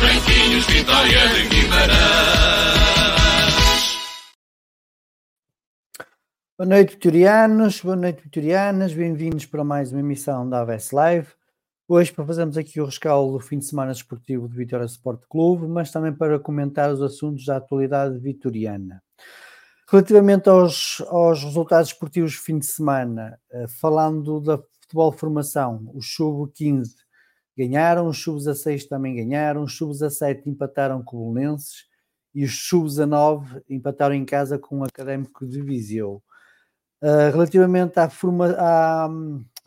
Branquinhos, vitória de Guimarães. Boa noite, vitorianos, boa noite, vitorianas, bem-vindos para mais uma emissão da AVS Live. Hoje para fazermos aqui o rescaldo do fim de semana esportivo do Vitória Sport Clube, mas também para comentar os assuntos da atualidade vitoriana. Relativamente aos, aos resultados esportivos do fim de semana, eh, falando da futebol formação, os sub-15 ganharam, os sub-16 também ganharam, os sub-17 empataram com o Belenenses e os sub-19 empataram em casa com o Académico de Viseu. Uh, relativamente à forma, à,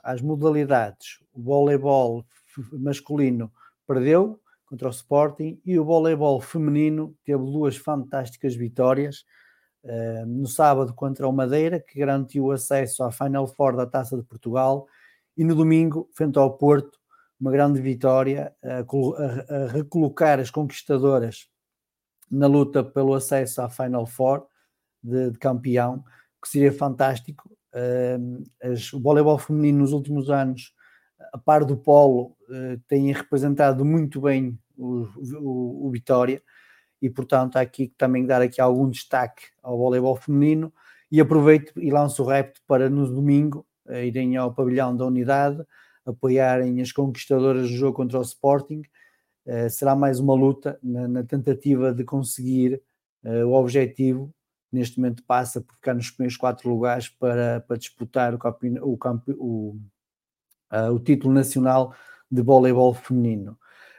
às modalidades, o voleibol masculino perdeu contra o Sporting e o voleibol feminino teve duas fantásticas vitórias. Uh, no sábado contra o Madeira, que garantiu acesso à Final Four da Taça de Portugal, e no domingo, frente ao Porto, uma grande vitória a, a, recolocar as conquistadoras na luta pelo acesso à Final Four de, de campeão que seria fantástico. Uh, as, o voleibol feminino nos últimos anos, a par do polo, uh, tem representado muito bem o, o, o, Vitória e, portanto, há aqui também dar aqui algum destaque ao voleibol feminino e aproveito e lanço o repto para no domingo uh, irem ao pavilhão da unidade, apoiarem as conquistadoras do jogo contra o Sporting. será mais uma luta na, na tentativa de conseguir o objetivo neste momento passa por ficar nos primeiros quatro lugares para, para disputar o, o, o, uh, o título nacional de voleibol feminino.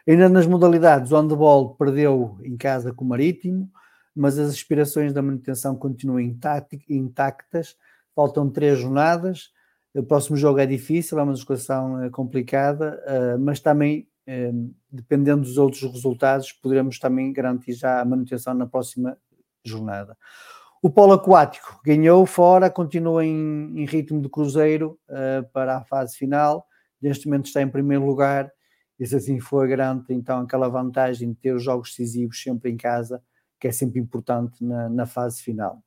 Ainda nas modalidades, o handball perdeu em casa com o Marítimo, mas as aspirações da manutenção continuam intactas. Faltam três jornadas. O próximo jogo é difícil, é uma deslocação complicada, mas também, dependendo dos outros resultados, poderemos também garantir já a manutenção na próxima jornada. O polo aquático ganhou fora, continua em, em ritmo de cruzeiro uh, para a fase final. Neste momento está em primeiro lugar. E se assim for, garante então aquela vantagem de ter os jogos decisivos sempre em casa, que é sempre importante na, na fase final.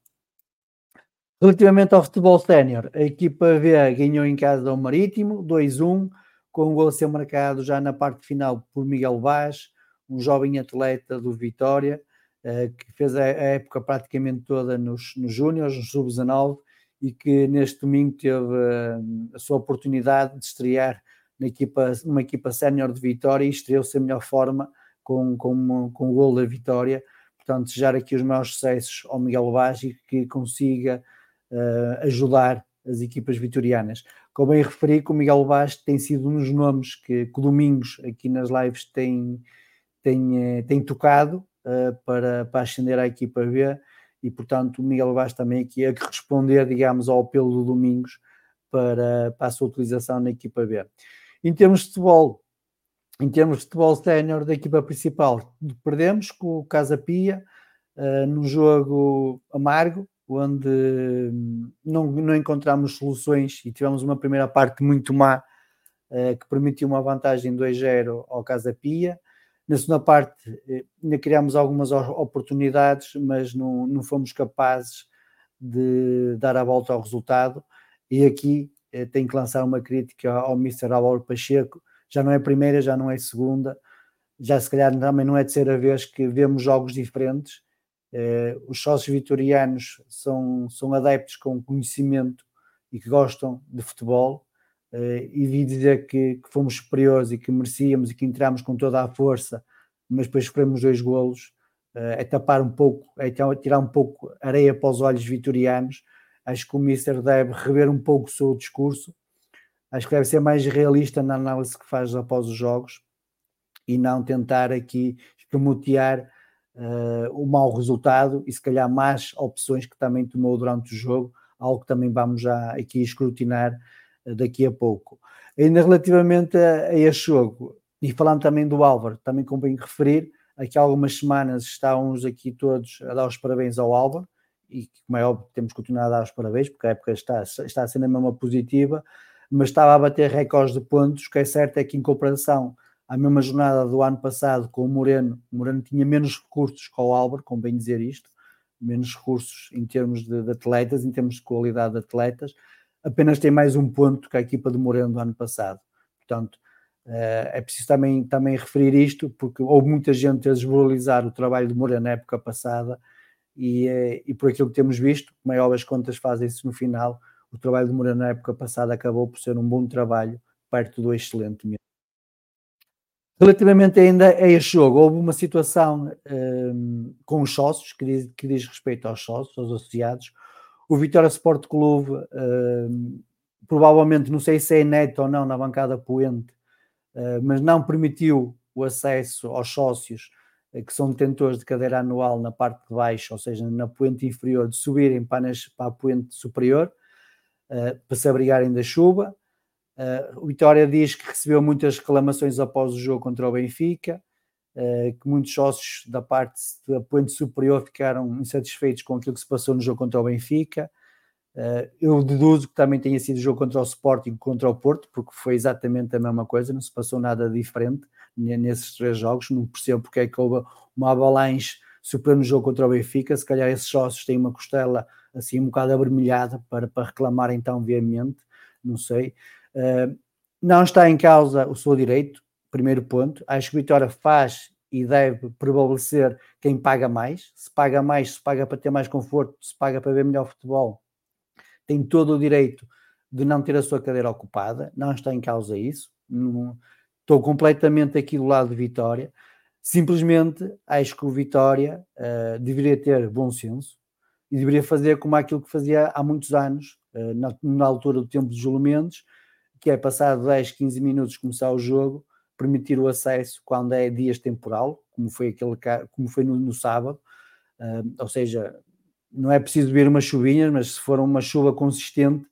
Relativamente ao futebol sénior, a equipa V ganhou em casa ao Marítimo, 2-1, com o gol a ser marcado já na parte final por Miguel Vaz, um jovem atleta do Vitória, eh, que fez a, época praticamente toda nos, nos Júniors, nos Sub-19, e que neste domingo teve eh, a sua oportunidade de estrear na equipa, numa equipa sénior de Vitória e estreou-se a melhor forma com, com, com o gol da Vitória. Portanto, desejar aqui os maiores sucessos ao Miguel Vaz e que consiga ajudar as equipas vitorianas. Como bem referi, que o Miguel Vaz tem sido um dos nomes que, que Domingos aqui nas lives tem, tem, tem tocado uh, para, para ascender à equipa B e, portanto, o Miguel Vaz também aqui a responder, digamos, ao apelo do Domingos para, para a sua utilização na equipa B. Em termos de futebol, em termos de futebol sénior da equipa principal, perdemos com o Casa Pia uh, num jogo amargo, onde hum, não, não encontramos soluções e tivemos uma primeira parte muito má uh, que permitiu uma vantagem 2-0 ao Casa Pia. Na segunda parte, eh, ainda criámos algumas oportunidades, mas não, não fomos capazes de dar a volta ao resultado. E aqui eh, tenho que lançar uma crítica ao Mr. Álvaro Pacheco. Já não é primeira, já não é segunda, já se calhar também não é terceira vez que vemos jogos diferentes. Eh, os sócios vitorianos são, são adeptos com conhecimento e que gostam de futebol uh, e vi dizer que, que, fomos superiores e que merecíamos e que entramos com toda a força, mas depois sofremos dois golos, é tapar um pouco, é tirar um pouco areia para os olhos vitorianos. Acho que o Mister deve rever um pouco o seu discurso, acho que deve ser mais realista na análise que faz após os jogos e não tentar aqui escamotear uh, o mau resultado e se calhar más opções que também tomou durante o jogo, algo que também vamos já aqui escrutinar daqui a pouco. Ainda relativamente a, a este jogo, e falando também do Álvaro, também convém referir, aqui há algumas semanas estávamos aqui todos a dar os parabéns ao Álvaro, e como é óbvio temos continuado a dar os parabéns, porque a época está, está a ser mesma positiva, mas estava a bater recordes de pontos, o que é certo é que em comparação à mesma jornada do ano passado com o Moreno, o Moreno tinha menos recursos que o Álvaro, convém dizer isto, menos recursos em termos de, de atletas, em termos de qualidade de atletas, apenas tem mais um ponto que a equipa de Moreno do ano passado. Portanto, eh, é preciso também, também referir isto, porque houve muita gente a desvalorizar o trabalho de Moreno na época passada e, eh, e por aquilo que temos visto, maior as contas fazem-se no final, o trabalho de Moreno na época passada acabou por ser um bom trabalho, perto do excelente mesmo. Relativamente ainda a este jogo, houve uma situação um, eh, com os sócios, que diz, que diz respeito aos sócios, aos associados, o Vitória Sport Clube, uh, provavelmente, não sei se é neto ou não na bancada poente, uh, mas não permitiu o acesso aos sócios uh, que são detentores de cadeira anual na parte de baixo, ou seja, na poente inferior, de subirem para, nas, para a poente superior, para se abrigarem da chuva. O Vitória diz que recebeu muitas reclamações após o jogo contra o Benfica. Eh, que muitos sócios da parte da ponte superior ficaram insatisfeitos com aquilo que se passou no jogo contra o Benfica. Eh, eu deduzo que também tenha sido o jogo contra o Sporting contra o Porto, porque foi exatamente a mesma coisa, não se passou nada diferente nesses três jogos. Não percebo porque é que houve uma avalanche superior no jogo contra o Benfica. Se calhar esses sócios têm uma costela assim um bocado avermelhada para, para reclamar então veemente, não sei. Uh, não está em causa o seu direito, primeiro ponto. Acho que Vitória faz e deve prevalecer quem paga mais. Se paga mais, se paga para ter mais conforto, se paga para ver melhor futebol, tem todo o direito de não ter a sua cadeira ocupada. Não está em causa isso. Estou completamente aqui do lado de Vitória. Simplesmente acho que o Vitória uh, deveria ter bom senso e deveria fazer como aquilo que fazia há muitos anos, uh, na, na, altura do tempo dos Mendes, que é passado 10, 15 minutos começar o jogo, permitir o acesso quando é dias temporal, como foi, aquele, como foi no, no sábado, uh, ou seja, não é preciso vir umas chuvinhas, mas se for uma chuva consistente,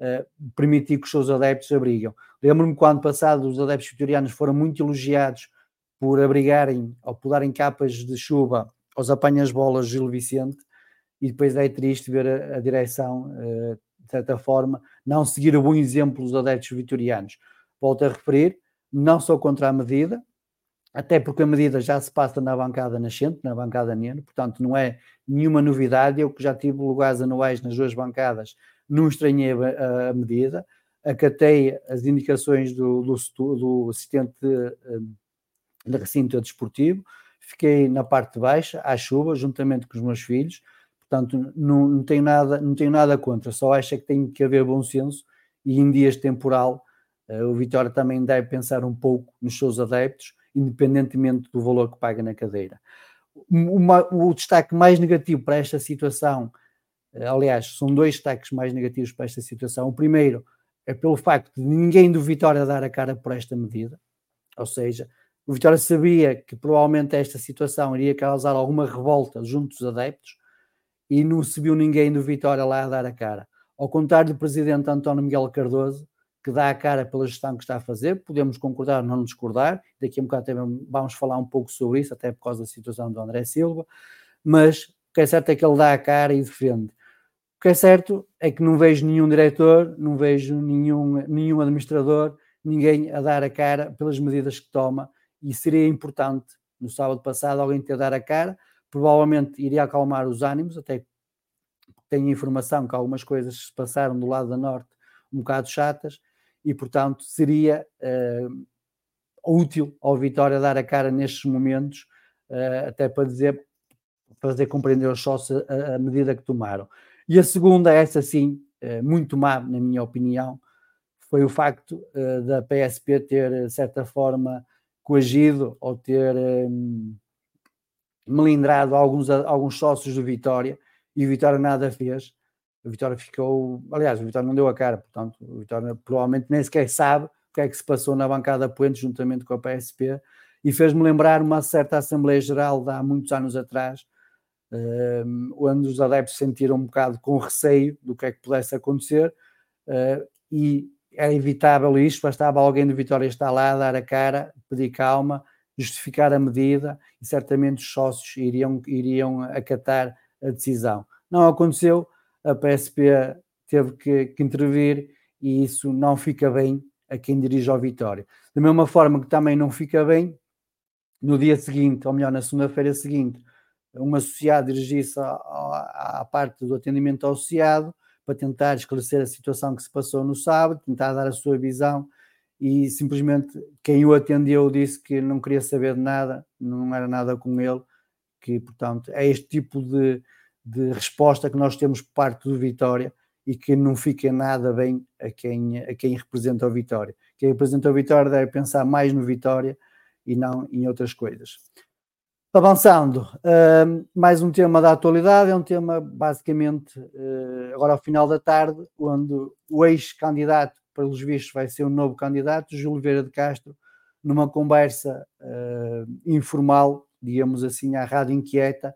uh, permitir que os seus adeptos abrigam. Lembro-me quando passado os adeptos vitorianos foram muito elogiados por abrigarem ou por darem capas de chuva aos apanhas-bolas Gil Vicente, e depois é triste ver a, a direção, uh, de certa forma, não seguir o bom exemplo dos adeptos vitorianos. Volto a referir, não sou contra a medida, até porque a medida já se passa na bancada nascente, na bancada Neno, portanto não é nenhuma novidade. Eu que já tive lugares anuais nas duas bancadas, não estranhei a, medida, acatei as indicações do, do, do assistente de, de recinto desportivo, fiquei na parte de baixa, à chuva, juntamente com os meus filhos, portanto não, não, tenho, nada, não tenho nada contra, só acho é que tem que haver bom senso e em dias temporal uh, o Vitória também deve pensar um pouco nos seus adeptos, independentemente do valor que paga na cadeira. Uma, o destaque mais negativo para esta situação, uh, aliás, são dois destaques mais negativos para esta situação. O primeiro é pelo facto de ninguém do Vitória dar a cara por esta medida, ou seja, o Vitória sabia que provavelmente esta situação iria causar alguma revolta junto dos adeptos e não se viu ninguém do Vitória lá a dar a cara. Ao contrário do presidente António Miguel Cardoso, que dá a cara pela gestão que está a fazer, podemos concordar ou não discordar, daqui a um bocado também vamos falar um pouco sobre isso, até por causa da situação do André Silva, mas o que é certo é que ele dá a cara e defende. O que é certo é que não vejo nenhum diretor, não vejo nenhum, nenhum administrador, ninguém a dar a cara pelas medidas que toma, e seria importante no sábado passado alguém ter dar a cara, provavelmente iria acalmar os ânimos, até tenho informação que algumas coisas se passaram do lado da norte um bocado chatas, e portanto seria uh, útil ao Vitória dar a cara nestes momentos, uh, até para dizer, fazer compreender aos sócios a, a, medida que tomaram. E a segunda, essa sim, uh, muito má, na minha opinião, foi o facto da PSP ter, de certa forma, coagido ou ter melindrado alguns, alguns sócios do Vitória e o Vitória nada fez. O Vitória ficou, aliás, o Vitória não deu a cara, portanto, o Vitória provavelmente nem sequer sabe o que é que se passou na bancada Puente juntamente com a PSP e fez-me lembrar uma certa Assembleia Geral de há muitos anos atrás, um, onde os adeptos sentiram um bocado com receio do que é que pudesse acontecer uh, e era evitável isto, bastava alguém do Vitória estar lá, dar a cara, pedir calma, justificar a medida e certamente os sócios iriam, iriam acatar a decisão. Não aconteceu, a PSP teve que, que intervir e isso não fica bem a quem dirige ao Vitória. Da mesma forma que também não fica bem no dia seguinte, ou melhor, na segunda-feira seguinte, um associado dirigir-se à, à, parte do atendimento ao associado para tentar esclarecer a situação que se passou no sábado, tentar dar a sua visão e simplesmente quem o atendeu disse que não queria saber de nada, não era nada com ele, que portanto é este tipo de, de resposta que nós temos por parte do Vitória e que não fica nada bem a quem, a quem representa o Vitória. Quem representa o Vitória deve pensar mais no Vitória e não em outras coisas. Avançando, uh, mais um tema da atualidade, é um tema basicamente uh, agora ao final da tarde, onde o ex-candidato, pelos vistos, vai ser o um novo candidato, Júlio Vieira de Castro, numa conversa uh, informal, digamos assim, à Rádio Inquieta,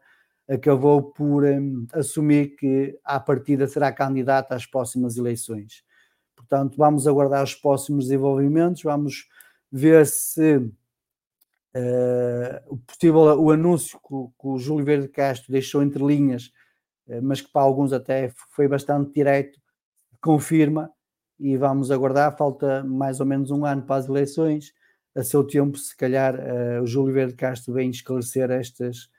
acabou por um, assumir que à partida será candidato às próximas eleições. Portanto, vamos aguardar os próximos desenvolvimentos, vamos ver se Uh, possível o anúncio que, que, o Júlio Verde Castro deixou entre linhas, uh, mas que para alguns até foi bastante direto, confirma e vamos aguardar. Falta mais ou menos um ano para as eleições. A seu tempo, se calhar, uh, o Júlio Verde Castro vem esclarecer estas,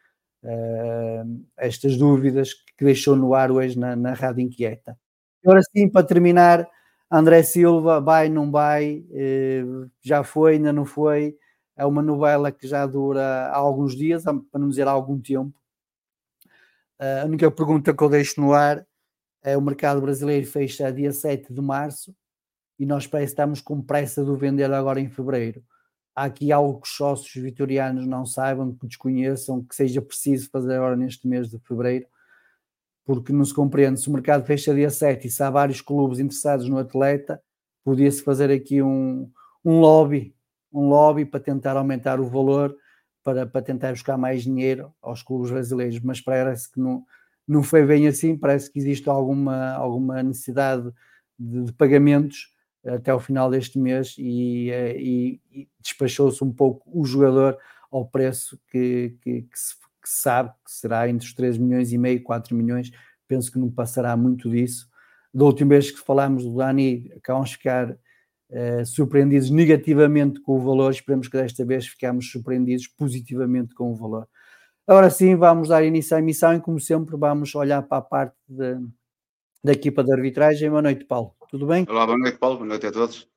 estas dúvidas que deixou no ar hoje na, na Rádio Inquieta. Agora sim, para terminar, André Silva vai, não vai, já foi, ainda não foi é uma novela que já dura alguns dias, para não dizer algum tempo. A única pergunta que eu deixo no ar o mercado brasileiro fecha dia 7 de março e nós estamos com pressa de o vender agora em fevereiro. Há aqui algo que os sócios vitorianos não saibam, que desconheçam, que seja preciso fazer agora neste mês de fevereiro, porque não se compreende. Se o mercado fecha dia 7 e se há vários clubes interessados no atleta, podia-se fazer aqui um, um lobby um lobby para tentar aumentar o valor, para, para tentar buscar mais dinheiro aos clubes brasileiros, mas parece que não, não foi bem assim, parece que existe alguma, alguma necessidade de, de pagamentos até o final deste mês e, eh, e, e despachou-se um pouco o jogador ao preço que, que, que, se, que, sabe que será entre os 3 milhões e meio e 4 milhões. Penso que não passará muito disso. Da última vez que falámos do Dani, acabamos de ficar uh, surpreendidos negativamente com o valor. Esperemos que desta vez ficamos surpreendidos positivamente com o valor. Agora sim, vamos dar início à emissão e, como sempre, vamos olhar para a parte de, da equipa de arbitragem. Boa noite, Paulo. Tudo bem? Olá, boa noite, Paulo. Boa noite a todos.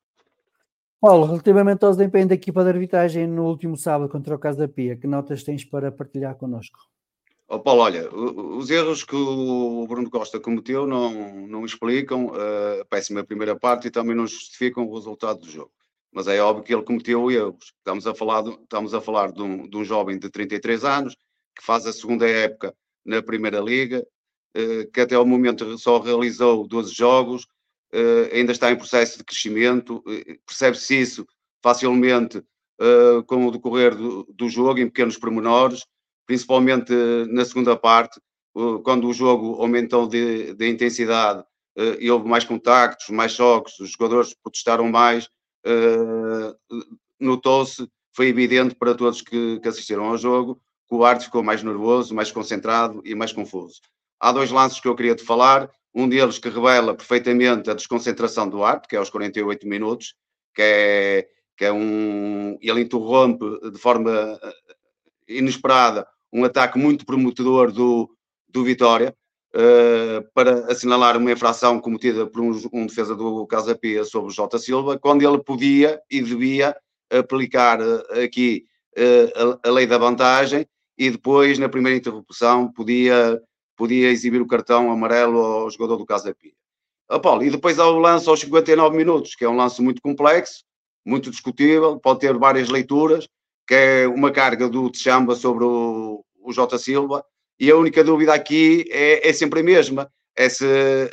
Paulo, relativamente ao desempenho da equipa de arbitragem no último sábado contra o Casa da Pia, que notas tens para partilhar connosco? Oh, Paulo, olha, os erros que o Bruno Costa cometeu não, não explicam a péssima primeira parte e também não justificam o resultado do jogo. Mas é óbvio que ele cometeu erros. Estamos a falar de, estamos a falar de um, de um jovem de 33 anos que faz a segunda época na Primeira Liga, eh, que até o momento só realizou 12 jogos, eh, ainda está em processo de crescimento, eh, percebe-se isso facilmente com o decorrer do, do jogo, em pequenos pormenores, principalmente na segunda parte, quando o jogo aumentou de, de intensidade e houve mais contactos, mais choques, os jogadores protestaram mais, notou-se, foi evidente para todos que, que assistiram ao jogo, o Arte ficou mais nervoso, mais concentrado e mais confuso. Há dois lances que eu queria te falar, um deles que revela perfeitamente a desconcentração do Arte, que é aos 48 minutos, que é, que é um. Ele interrompe de forma eh, inesperada um ataque muito prometedor do, do Vitória, uh, para assinalar uma infração cometida por um, um defesa do Casa Pia sobre o Jota Silva, quando ele podia e devia aplicar uh, aqui uh, a, a lei da vantagem e depois, na primeira interrupção, podia, podia exibir o cartão amarelo ao jogador do Casa Pia. Ah, Paulo, e depois há o lance aos 59 minutos, que é um lance muito complexo, muito discutível, pode ter várias leituras, que é uma carga do Tchamba sobre o, o Jota Silva, e a única dúvida aqui é, é sempre a mesma, é se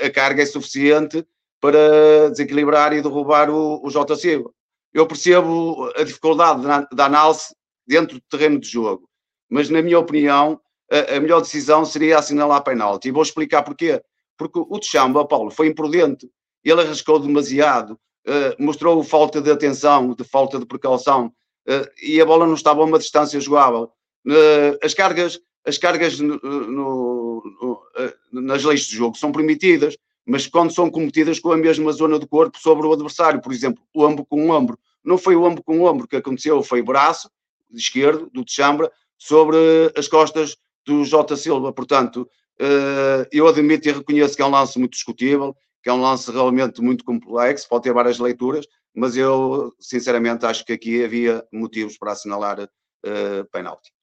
a carga é suficiente para desequilibrar e derrubar o, o Jota Silva. Eu percebo a dificuldade da análise dentro do terreno de jogo, mas na minha opinião, a, a melhor decisão seria assinalar a penalti. E vou explicar porquê. Porque o Tchamba, Paulo, foi imprudente. Ele arriscou demasiado, uh, mostrou falta de atenção, de falta de precaução, uh, e a bola não estava a uma distância jogável. Uh, as cargas, as cargas no, no, nas leis de jogo são permitidas, mas quando são cometidas com a mesma zona do corpo sobre o adversário, por exemplo, o ombro com o ombro. Não foi o ombro com o ombro que aconteceu, foi o braço esquerdo do Tchambra sobre as costas do Jota Silva. Portanto, eh, eu admito e reconheço que é um lance muito discutível, que é um lance realmente muito complexo, pode ter várias leituras, mas eu sinceramente acho que aqui havia motivos para assinalar uh, penalti.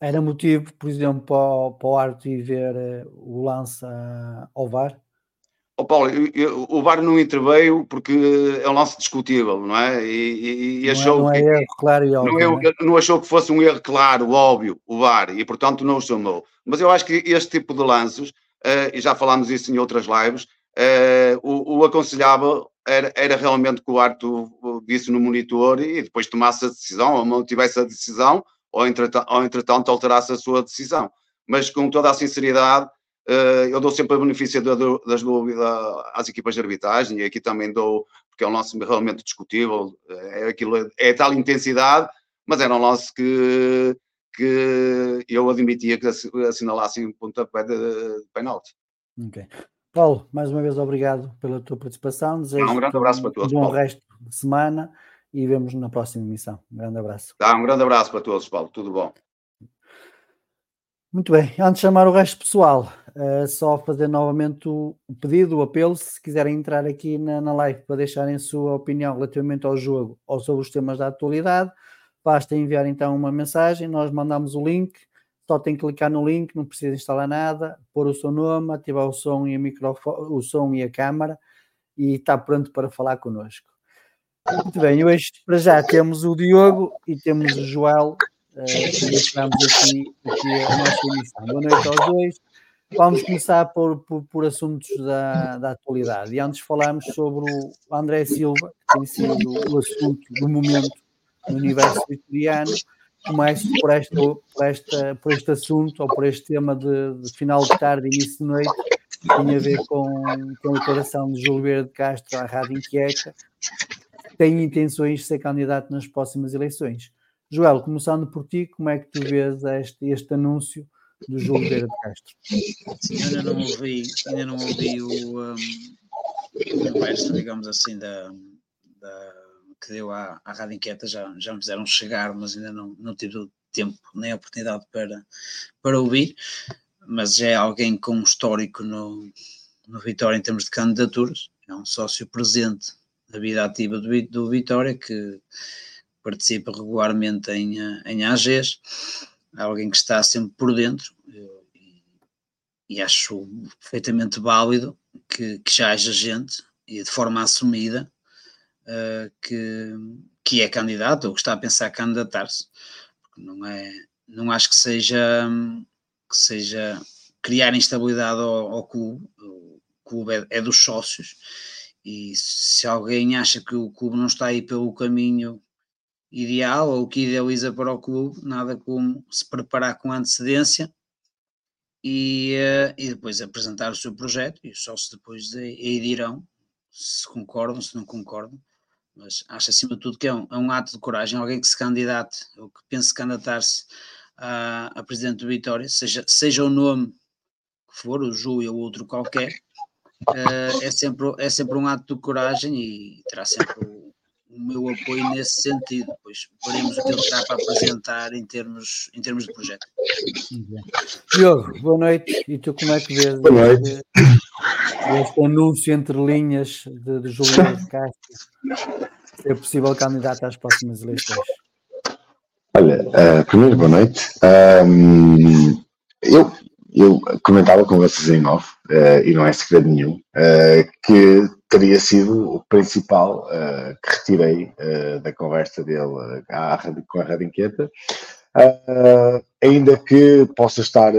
Era motivo, por exemplo, para o, árbitro ir ver uh, o lance uh, ao VAR? Oh, Paulo, eu, eu, o VAR não interveio porque é um lance discutível, não é? E, e não é- achou é, não é que, erro claro e óbvio. Não, é, é? não, achou que fosse um erro claro, óbvio, o VAR, e portanto não o chamou. Mas eu acho que este tipo de lances, uh, e já falámos isso em outras lives, uh, o, o, aconselhável era, era realmente que o árbitro visse no monitor e depois tomasse a decisão, ou não tivesse a decisão, ou entretanto, ou entretanto alterasse a sua decisão. Mas com toda a sinceridade, eh, eu dou sempre a benefício das dúvidas às equipas de arbitragem e aqui também dou, porque é um lance realmente discutível, é, aquilo, é tal intensidade, mas era um lance que, que eu admitia que assinalassem um pontapé de, de penalti. Ok. Paulo, mais uma vez obrigado pela tua participação. Desejo um grande abraço para todos. Um bom Paulo. resto de semana e vemos na próxima emissão. Um grande abraço. Tá, um grande abraço para todos, Paulo. Tudo bom. Muito bem, antes de chamar o resto pessoal, uh, só fazer novamente o, pedido, o apelo, se quiserem entrar aqui na, na live para deixarem a sua opinião relativamente ao jogo ou sobre os temas da atualidade, basta enviar então uma mensagem, nós mandamos o link, só tem que clicar no link, não precisa instalar nada, pôr o seu nome, ativar o som e a microfone, o som e a câmara e está pronto para falar connosco. Muito bem, hoje para já temos o Diogo e temos o Joel Uh, estamos aqui, aqui a nossa emissão. Boa noite aos dois. Vamos começar por, por, por assuntos da, da, atualidade. E antes falarmos sobre o André Silva, que tem sido o assunto do momento no universo vitoriano. Começo por, esta, por, esta, por este assunto, ou por este tema de, de final de tarde, início de noite, tem a ver com, com a declaração de Júlio Vieira de Castro à Rádio Inquieta, tem intenções de ser candidato nas próximas eleições. Joel, começando por ti, como é que tu vês este, este anúncio do Júlio Vieira de Castro? Ainda não ouvi, ainda não ouvi o, um, conversa, digamos assim, da, da, que deu à, à Rádio Inquieta, já, já me fizeram chegar, mas ainda não, não tive tempo nem oportunidade para, para ouvir, mas é alguém com um histórico no, no Vitória em termos de candidaturas, é um sócio presente da vida ativa do, do Vitória, que participa regularmente em, em AGs, alguém que está sempre por dentro, e, e acho perfeitamente válido que, que já haja gente, e de forma assumida, uh, que, que é candidato ou que está a pensar candidatar-se. Não é, não acho que seja que seja criar instabilidade ao, ao clube. O clube é, é, dos sócios e se alguém acha que o clube não está aí pelo caminho ideal ou que idealiza para o clube, nada como se preparar com antecedência e, uh, e depois apresentar o seu projeto e os sócios depois aí dirão se concordam, se não concordam, mas acho acima de tudo que é um, é um ato de coragem, alguém que se candidate ou que pense candidatar-se a, a, presidente do Vitória, seja, seja o nome que for, o Ju ou outro qualquer, uh, é, sempre, é sempre um ato de coragem e terá sempre o, o meu apoio nesse sentido. Depois veremos o que ele terá para apresentar em termos, em termos de projeto. Diogo, boa noite. E tu como é que vês boa noite. Este, este anúncio entre linhas de, de Júlio de Castro ser possível candidato às próximas eleições? Olha, uh, primeiro boa noite. Um, eu, eu comentava com vocês em off, uh, e não é segredo nenhum, uh, que teria sido o principal uh, que retirei uh, da conversa dele à, com a Rádio Inquieta, uh, ainda que possa estar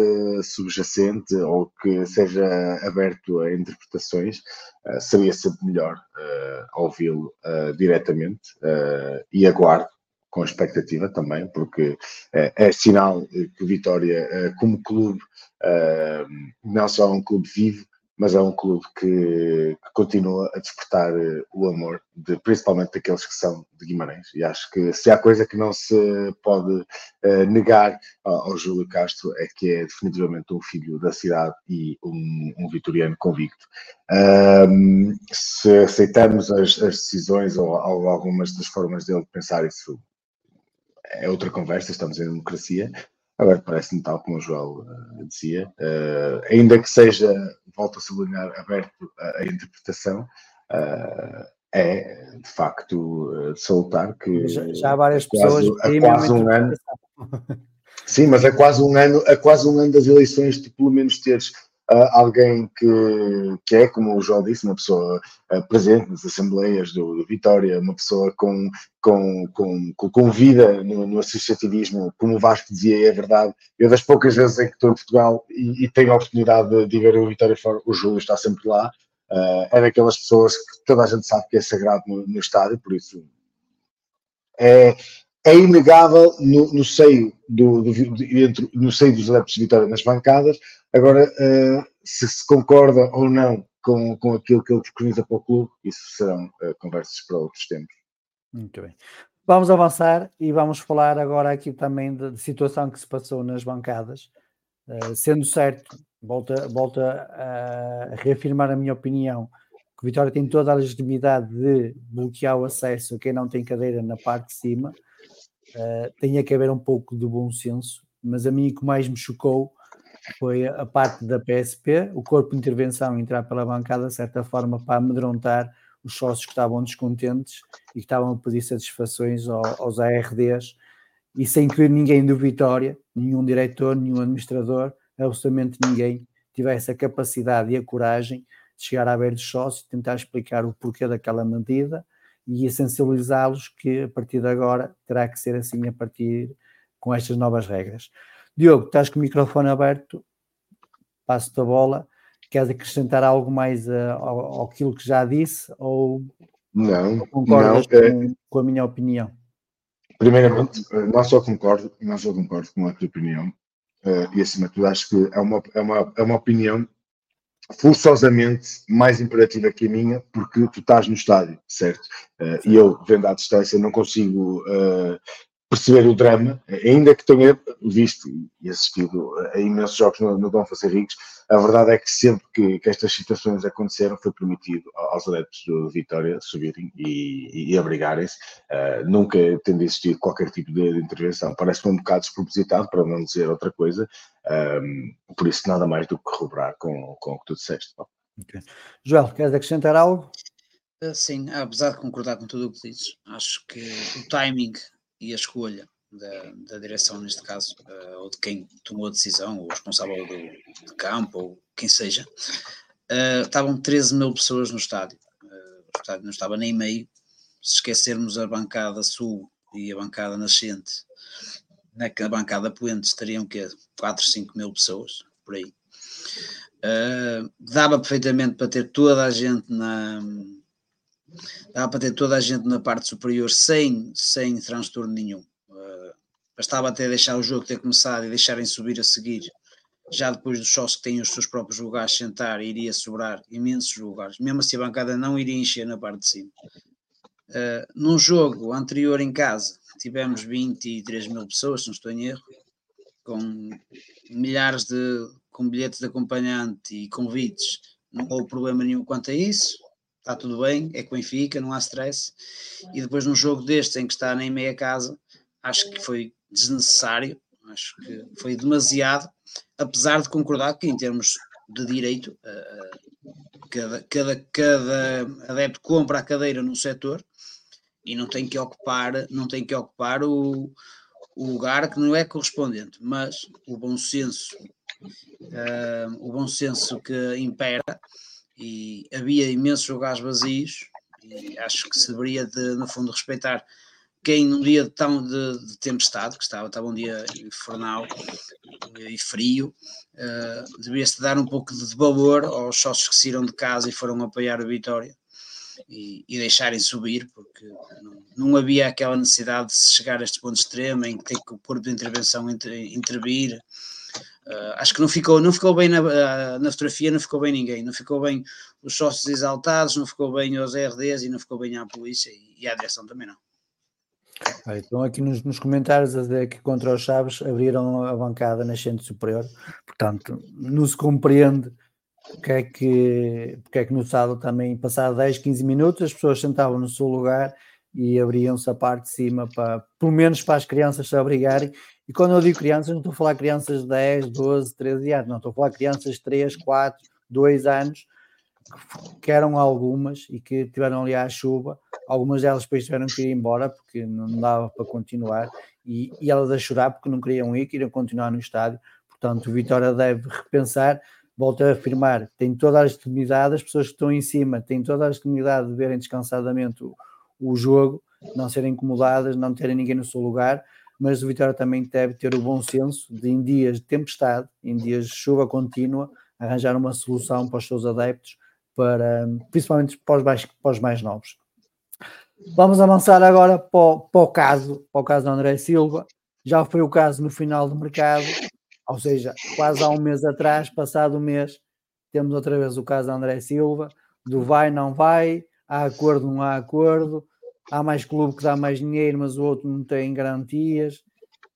subjacente ou que seja aberto a interpretações, seria sempre melhor ouvi-lo diretamente e aguardo com expectativa também, porque é sinal que Vitória, como clube, não só é um clube vivo, mas é um clube que, que, continua a despertar eh, o amor, de, principalmente daqueles que são de Guimarães. E acho que se há coisa que não se pode uh, negar ao, ao, Júlio Castro é que é definitivamente um filho da cidade e um, um vitoriano convicto. Um, se aceitamos as, as decisões ou, ou algumas das formas dele de pensar isso, é outra conversa, estamos em democracia, Agora, parece-me tal como o João uh, dizia, uh, ainda que seja, volto a sublinhar, aberto a, a interpretação, uh, é de facto de salutar que. Já, já há várias pessoas há quase um ano. Sim, mas é quase um ano, é quase um ano das eleições de pelo menos teres uh, alguém que, que é, como o João disse, uma pessoa uh, presente nas assembleias do, do, Vitória, uma pessoa com, com, com, com vida no, no, associativismo, como o Vasco dizia, é verdade. Eu, das poucas vezes em que estou em Portugal e, e tenho a oportunidade de, de ver o Vitória fora, o Júlio está sempre lá. Uh, é daquelas pessoas que toda a gente sabe que é sagrado no, no estádio, por isso é, é inegável no, no seio do, do, do, no seio dos adeptos de Vitória nas bancadas. Agora, uh, se se concorda ou não com, com aquilo que ele preconiza para o clube, isso serão uh, conversas para outros tempos. Muito bem. Vamos avançar e vamos falar agora aqui também da situação que se passou nas bancadas. Uh, sendo certo, volta, volta a reafirmar a minha opinião, que o Vitória tem toda a legitimidade de bloquear o acesso a quem não tem cadeira na parte de cima uh, tenha que haver um pouco de bom senso, mas a mim o que mais me chocou foi a parte da PSP, o corpo de intervenção entrar pela bancada de certa forma para amedrontar os sócios que estavam descontentes e que estavam a pedir satisfações aos ARDs e sem que ninguém do Vitória, nenhum diretor, nenhum administrador, absolutamente ninguém tivesse a capacidade e a coragem de chegar à beira dos sócios tentar explicar o porquê daquela medida e sensibilizá-los que a partir de agora terá que ser assim a partir com estas novas regras. Diogo, estás com o microfone aberto, passo-te a bola. Queres acrescentar algo mais uh, ao, ao que já disse ou não, concordas não, é... com, com, a minha opinião? Primeiramente, eh, não só concordo, não só concordo com a tua opinião, uh, e acima de tudo acho que é uma, é uma, é uma opinião forçosamente mais imperativa que a minha, porque tu estás no estádio, certo? Uh, e eu, vendo à distância, não consigo uh, perceber o drama, ainda que tenha visto e assistido a imensos jogos no, no Dom Henriques, a verdade é que sempre que, que, estas situações aconteceram foi permitido aos adeptos do Vitória subirem e, e abrigarem-se, uh, nunca tendo existido qualquer tipo de, de intervenção. Parece-me um bocado despropositado, para não dizer outra coisa, um, por isso nada mais do que corroborar com, com o que tu disseste. Okay. Joel, queres acrescentar algo? Uh, sim, apesar de concordar com tudo o que dizes, acho que o timing e a escolha da, da direção, neste caso, uh, ou de quem tomou a decisão, ou responsável do, campo, ou quem seja, uh, estavam 13 mil pessoas no estádio. Uh, o estádio não estava nem meio. Se esquecermos a bancada sul e a bancada nascente, na bancada poente estariam que 4, 5 mil pessoas, por aí. dava perfeitamente para ter toda a gente na dava para ter toda a gente na parte superior sem, sem transtorno nenhum. Uh, bastava até deixar o jogo ter começado e deixarem subir a seguir. Já depois dos sócios que têm os seus próprios lugares sentar, iria sobrar imensos lugares, mesmo assim a bancada não iria encher na parte de cima. Uh, num jogo anterior em casa, tivemos 23 mil pessoas, se não estou em erro, com milhares de com bilhetes de acompanhante e convites, não houve problema nenhum quanto a isso está tudo bem, é com Benfica, não há stress. E depois num jogo deste em que está nem meia casa, acho que foi desnecessário, acho que foi demasiado, apesar de concordar que em termos de direito, cada, cada, cada adepto compra a cadeira num setor e não tem que ocupar, não tem que ocupar o, o lugar que não é correspondente, mas o bom senso, uh, o bom senso que impera e havia imensos lugares vazios e acho que se deveria de, no fundo respeitar quem num dia tão de, de, tempestade, que estava, estava um dia infernal e frio, uh, devia-se dar um pouco de valor aos sócios que saíram de casa e foram apoiar a vitória e, e deixarem subir, porque não, não, havia aquela necessidade de se chegar a este ponto extremo em que tem que o corpo de intervenção inter, intervir Uh, acho que não ficou, não ficou bem na, uh, na fotografia, não ficou bem ninguém, não ficou bem os sócios exaltados, não ficou bem os RDs e não ficou bem a polícia e, e a direção também não. Ah, então aqui nos, nos, comentários a dizer que contra os Chaves abriram a bancada nascente superior, portanto não se compreende porque é que, porque é que no sábado também passado 10, 15 minutos as pessoas sentavam no seu lugar e abriam-se a parte de cima para, pelo menos para as crianças se abrigarem e quando eu digo crianças, não estou a falar crianças de 10, 12, 13 anos, não estou a falar crianças de 3, 4, 2 anos, que eram algumas e que tiveram ali à chuva. Algumas delas depois tiveram que ir embora porque não dava para continuar e, e elas a chorar porque não queriam ir, queriam continuar no estádio. Portanto, o Vitória deve repensar. Volto a afirmar, tem toda a legitimidade, as pessoas que estão em cima têm toda a legitimidade de verem descansadamente o, o jogo, não serem incomodadas, não terem ninguém no seu lugar mas o Vitória também deve ter o bom senso de, em dias de tempestade, em dias de chuva contínua, arranjar uma solução para os seus adeptos, para, principalmente para os, mais, para os mais novos. Vamos avançar agora para o, para o caso, para o caso de André Silva. Já foi o caso no final do mercado, ou seja, quase há um mês atrás, passado um mês, temos outra vez o caso de André Silva, do vai, não vai, há acordo, não há acordo, há mais clube que dá mais dinheiro, mas o outro não tem garantias.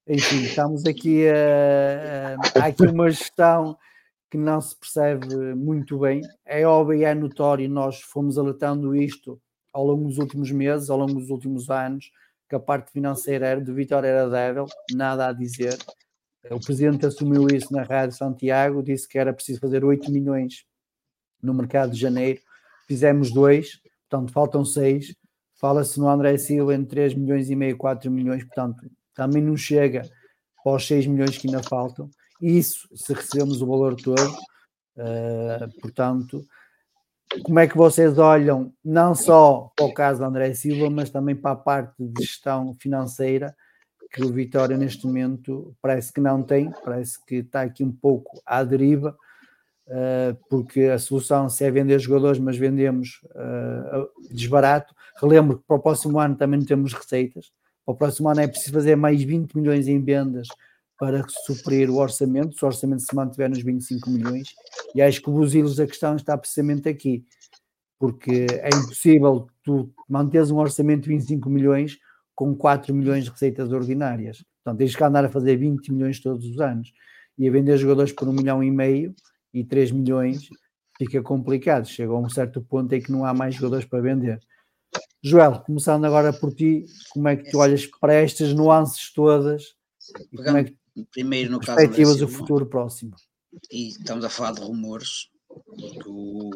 Enfim, estamos aqui a, a, há aqui uma gestão que não se percebe muito bem. É óbvio e é notório, nós fomos alertando isto ao longo dos últimos meses, ao longo dos últimos anos, que a parte financeira do Vitória era débil, nada a dizer. O presidente assumiu isso na Rádio Santiago, disse que era preciso fazer 8 milhões no mercado de janeiro. Fizemos dois, portanto faltam seis. Fala-se no André Silva entre 3 milhões e meio, 4 milhões, portanto, também não chega para os 6 milhões que ainda faltam. Isso se recebemos o valor todo. Uh, portanto, como é que vocês olham não só para o caso de André Silva, mas também para a parte de gestão financeira que o Vitória neste momento parece que não tem, parece que está aqui um pouco à deriva porque a solução se é vender jogadores, mas vendemos uh, desbarato. Relembro que para o próximo ano também não temos receitas. Para o próximo ano é preciso fazer mais 20 milhões em vendas para suprir o orçamento, se o orçamento se mantiver nos 25 milhões, E acho que o Busilos a questão está precisamente aqui, porque é impossível tu manteres um orçamento de 25 milhões com 4 milhões de receitas ordinárias. Portanto, tens que andar a fazer 20 milhões todos os anos e a vender jogadores por um milhão e meio e 3 milhões fica complicado. Chega a um certo ponto em que não há mais jogadores para vender. Joel, começando agora por ti, como é que tu olhas para estas nuances todas e como é que primeiro no caso perspectivas o futuro próximo? E estamos a falar de rumores, o,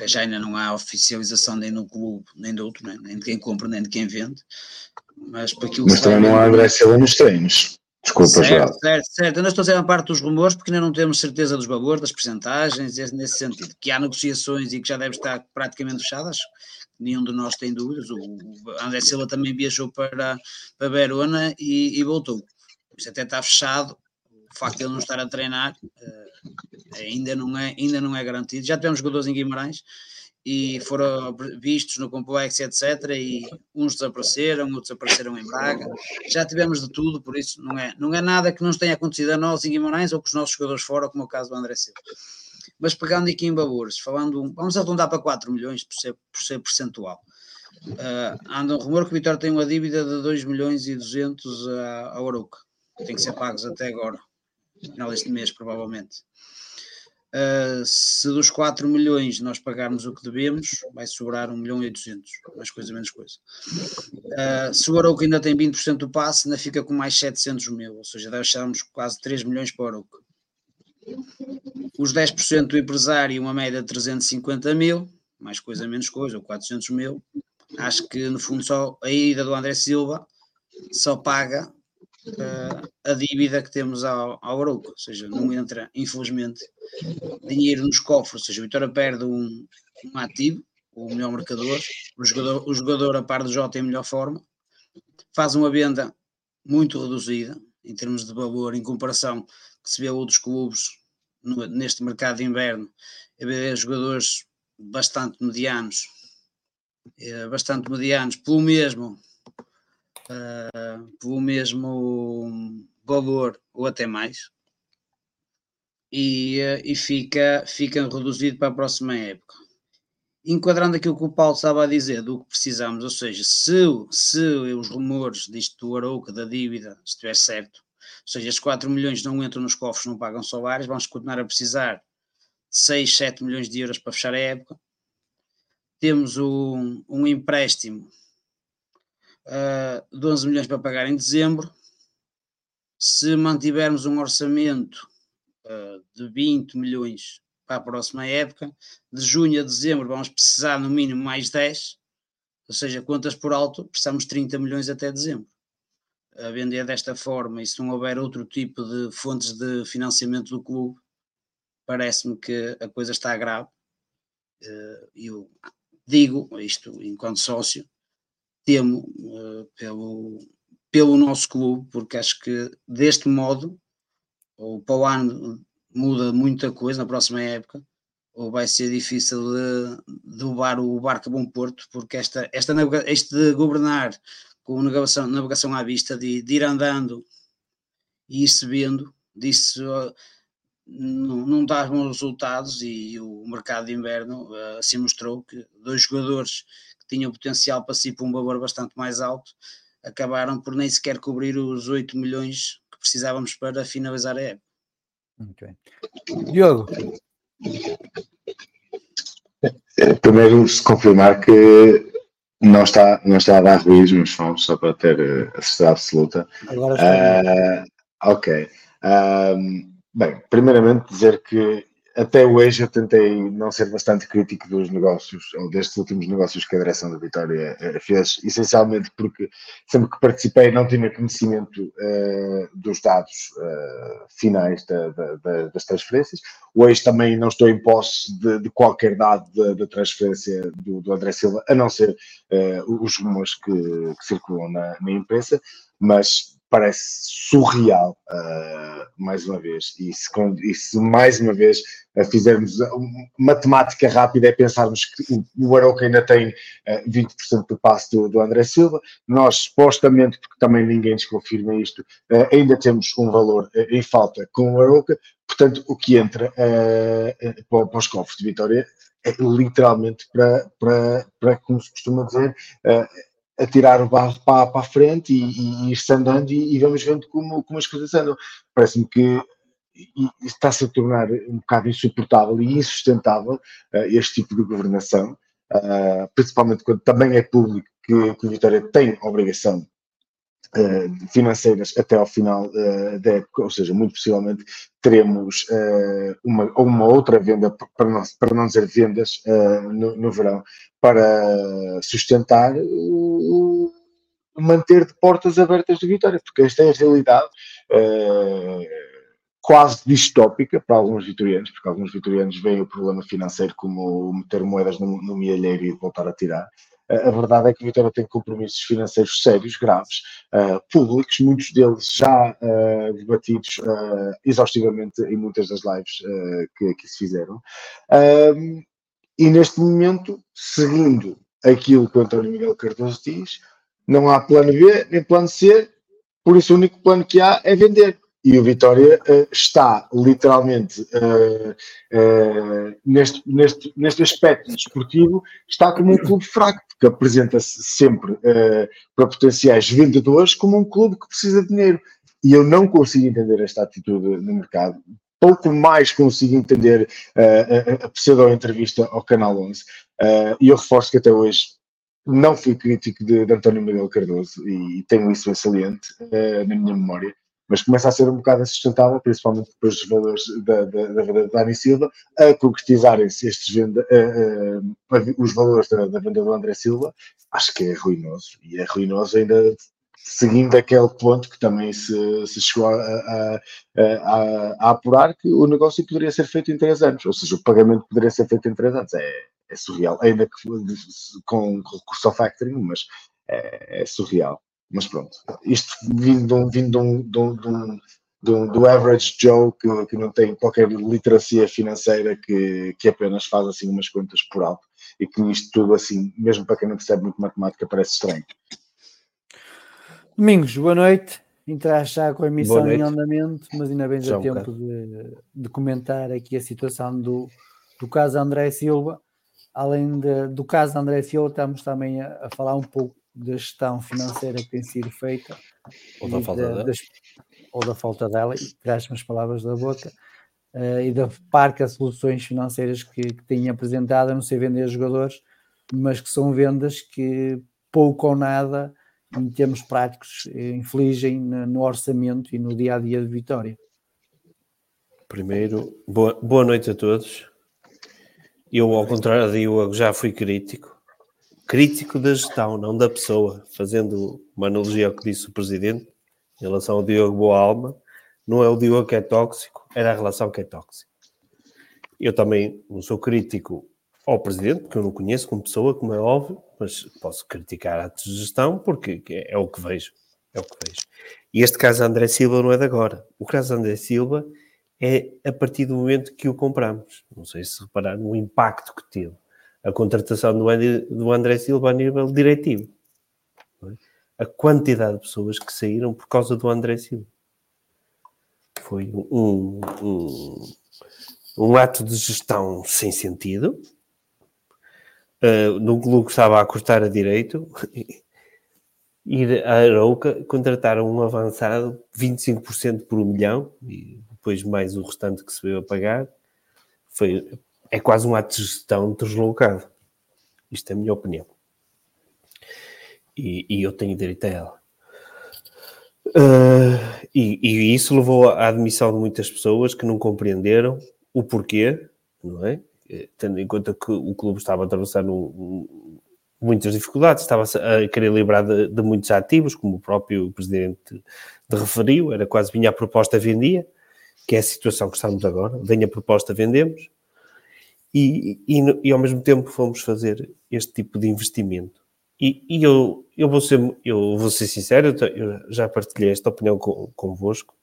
é? já ainda não há oficialização nem no clube, nem do outro, nem de quem compra, nem de quem vende. Mas, para aquilo mas também não há André Silva nos treinos. Desculpa, certo, João. Certo, certo. Não estou a ser a parte dos rumores porque ainda não temos certeza dos valores, das percentagens, nesse sentido. Que há negociações e que já devem estar praticamente fechadas, nenhum de nós tem dúvidas. O André Silva também viajou para, para Verona e, e voltou. Isso até está fechado. O facto de ele não estar a treinar uh, ainda, não é, ainda não é garantido. Já tivemos jogadores em Guimarães e foram vistos no complexo, etc. E uns desapareceram, outros apareceram em Braga. Já tivemos de tudo, por isso não é, não é nada que nos tenha acontecido a nós em Guimarães ou com os nossos jogadores fora, como é o caso do André Silva. Mas pegando aqui em valores, falando, vamos arredondar para 4 milhões por ser, por ser percentual. Uh, anda um rumor que o Vitória tem uma dívida de 2 milhões e 200 a, a que tem que ser pagos até agora, final deste mês, provavelmente. Uh, se dos 4 milhões nós pagarmos o que devemos, vai sobrar 1 milhão e 800, mais coisa, menos coisa. Uh, se o Arouca ainda tem 20% do passe, ainda fica com mais 700 mil, ou seja, deixamos quase 3 milhões para o Arouca. Os 10% do empresário, uma média de 350 mil, mais coisa, menos coisa, ou 400 mil. Acho que no fundo só a ida do André Silva só paga uh, a dívida que temos ao, ao Arouca, ou seja, não entra, infelizmente, dinheiro nos cofres, ou seja, o Vitória perde um, um ativo, o melhor marcador, o jogador, o jogador a par do Jota em melhor forma, faz uma venda muito reduzida em termos de valor em comparação que se vê a outros clubes no, neste mercado de inverno, a ver jogadores bastante medianos, eh, bastante medianos, pelo mesmo uh, pelo mesmo valor ou até mais e, uh, e fica, fica reduzido para a próxima época. Enquadrando aquilo que o Paulo estava a dizer do que precisamos, ou seja, se, se os rumores disto do Arouca, da dívida, estiver certo, ou seja, esses 4 milhões não entram nos cofres, não pagam salários, vamos continuar a precisar de 6, 7 milhões de euros para fechar a época. Temos um, um empréstimo uh, de 11 milhões para pagar em dezembro. Se mantivermos um orçamento uh, de 20 milhões para a próxima época, de junho a dezembro vamos precisar no mínimo mais 10, ou seja, contas por alto, precisamos 30 milhões até dezembro. A vender desta forma, e se não houver outro tipo de fontes de financiamento do clube, parece-me que a coisa está grave. Ah, eu digo isto enquanto sócio, temo uh, pelo, pelo nosso clube, porque acho que deste modo, ou para o ano muda muita coisa na próxima época, ou vai ser difícil de, de levar o barco a bom porto, porque esta, esta este de governar com navegação, navegação à vista, de, de ir andando e ir se vendo, disso uh, não, não dá bons resultados e o mercado de inverno uh, assim mostrou que dois jogadores que tinham potencial para si para um valor bastante mais alto, acabaram por nem sequer cobrir os 8 milhões que precisávamos para finalizar a época. Muito bem. Diogo. Primeiro, se confirmar que não está, não está a dar ruídos meus fones, só para ter eh, a certeza absoluta. Agora está. Uh, ok. Uh, bem, primeiramente dizer que até hoje eu tentei não ser bastante crítico dos negócios, ou destes últimos negócios que a direção da Vitória uh, fez, essencialmente porque sempre que participei não tinha conhecimento uh, dos dados uh, finais da, da, da, das transferências. Hoje também não estou em posse de, de qualquer dado da, transferência do, do, André Silva, a não ser os rumores que, que circulam na, na imprensa, mas parece surreal, uh, mais uma vez. E se, e se mais uma vez uh, fizermos matemática rápida, é pensarmos que o, o Aroca ainda tem uh, 20% do passe do, do, André Silva, nós supostamente, porque também ninguém nos confirma isto, ainda temos um valor em falta com o Aroca, portanto, o que entra para, para os cofres de Vitória é literalmente para, para, para como se costuma dizer, a tirar o barro para, para a frente e, e ir-se andando e, e, vamos vendo como, como as coisas andam. Parece-me que está-se a tornar um bocado insuportável e insustentável uh, este tipo de governação, uh, principalmente quando também é público que, que o Vitória tem obrigação uh, financeiras até ao final da época, ou seja, muito possivelmente teremos uma, uma outra venda, para não, para não dizer vendas, no, no verão, para sustentar o, manter de portas abertas de Vitória, porque esta é a realidade uh, quase distópica para alguns vitorianos, porque alguns vitorianos veem o problema financeiro como meter moedas no, no mielheiro e voltar a tirar. Uh, a verdade é que Vitória tem compromissos financeiros sérios, graves, uh, públicos, muitos deles já debatidos exaustivamente em muitas das lives que, que se fizeram. E neste momento, seguindo aquilo que o António Miguel Cardoso diz, não há plano B nem plano C, por isso o único plano que há é vender. E o Vitória uh, está literalmente uh, uh, neste, neste, neste aspecto desportivo, está como um clube fraco, porque apresenta-se sempre para potenciais vendedores como um clube que precisa de dinheiro. E eu não consigo entender esta atitude no mercado pouco mais consigo entender a, a pseudo-entrevista ao Canal 11. Uh, eh, e eu reforço que até hoje não fui crítico de, de António Miguel Cardoso e, tenho isso em saliente na minha memória, mas começa a ser um bocado insustentável, principalmente depois dos valores da, da, da venda Dani Silva, a concretizarem-se estes venda, os valores da, da venda do André Silva, acho que é ruinoso. E é ruinoso ainda seguindo aquele ponto que também se, se chegou a, apurar que o negócio poderia ser feito em três anos, ou seja, o pagamento poderia ser feito em três anos. É, é surreal, ainda que com recurso ao factoring, mas é, é, surreal. Mas pronto, isto vindo, vindo de um, de um, do, do average Joe que, que não tem qualquer literacia financeira, que, que apenas faz assim umas contas por alto e que isto tudo assim, mesmo para quem não percebe muito matemática, parece estranho. Domingos, boa noite. Entraste já com a emissão em andamento, mas ainda bem já tempo de, de, comentar aqui a situação do, do caso André Silva. Além de, do caso André Silva, estamos também a, a, falar um pouco da gestão financeira que tem sido feita. Ou da falta dela. Das, ou da falta dela, e traz-me as palavras da boca. Uh, e da parca soluções financeiras que, que têm apresentado, a não ser vender jogadores, mas que são vendas que pouco ou nada em termos práticos, infligem no orçamento e no dia a dia de Vitória. Primeiro, boa, boa noite a todos. Eu, ao contrário de Diogo, já fui crítico. Crítico da gestão, não da pessoa. Fazendo uma analogia ao que disse o Presidente, em relação ao Diogo Boa Alma, não é o Diogo que é tóxico, era a relação que é tóxica. Eu também não sou crítico ao Presidente, porque eu não conheço como pessoa, como é óbvio, mas posso criticar a gestão porque é o que vejo. É o que vejo. E este caso André Silva não é de agora. O caso André Silva é a partir do momento que o compramos. Não sei se repararam no impacto que teve a contratação do, do André Silva a nível diretivo. É? A quantidade de pessoas que saíram por causa do André Silva. Foi um, um, um ato de gestão sem sentido, uh, no clube que estava a cortar a direito, ir a Arouca, contrataram um avançado 25% por um milhão e depois mais o restante que se veio a pagar. Foi, é quase um ato de gestão deslocado. Isto é a minha opinião. E, e eu tenho direito a ela. Uh, e, e, isso levou à admissão de muitas pessoas que não compreenderam o porquê, não é? Eh, tendo em conta que o clube estava a atravessar um, muitas dificuldades, estava a querer livrar de, de, muitos ativos, como o próprio presidente de referiu, era quase vinha a proposta vendia, que é a situação que estamos agora, vem a proposta vendemos, e, e, e ao mesmo tempo fomos fazer este tipo de investimento. E, e eu, eu, vou ser, eu vou ser sincero, eu já partilhei esta opinião com, convosco.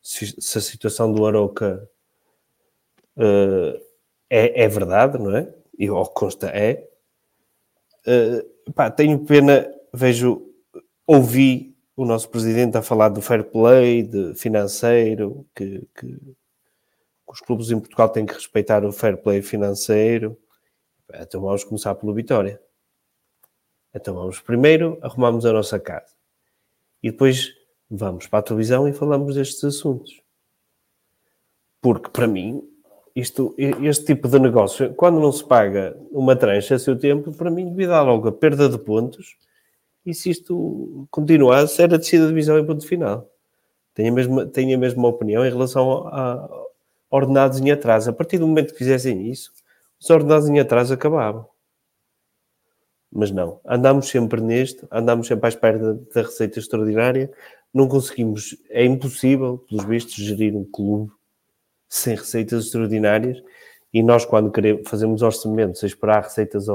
Se, se a situação do Aroca uh, é, é verdade, não é? E ao consta é. Uh, pá, tenho pena, vejo, ouvi o nosso presidente a falar do fair play, de financeiro, que, que os clubes em Portugal têm que respeitar o fair play financeiro. Então vamos começar pelo Vitória. Então vamos primeiro arrumamos a nossa casa e depois vamos para a televisão e falamos destes assuntos. Porque para mim, isto, este tipo de negócio, quando não se paga uma trancha a seu tempo, para mim devia dar logo a perda de pontos e se isto continuasse, era descida de divisão em ponto final. Tenho a mesma, tenho a mesma opinião em relação a, a ordenados em atraso. A partir do momento que fizessem isso, os ordenados em atraso acabavam. Mas não, andamos sempre neste, andamos sempre à espera da, da receita extraordinária, não conseguimos, é impossível, pelos vistos, gerir um clube sem receitas extraordinárias e nós, quando queremos, fazemos orçamentos a esperar receitas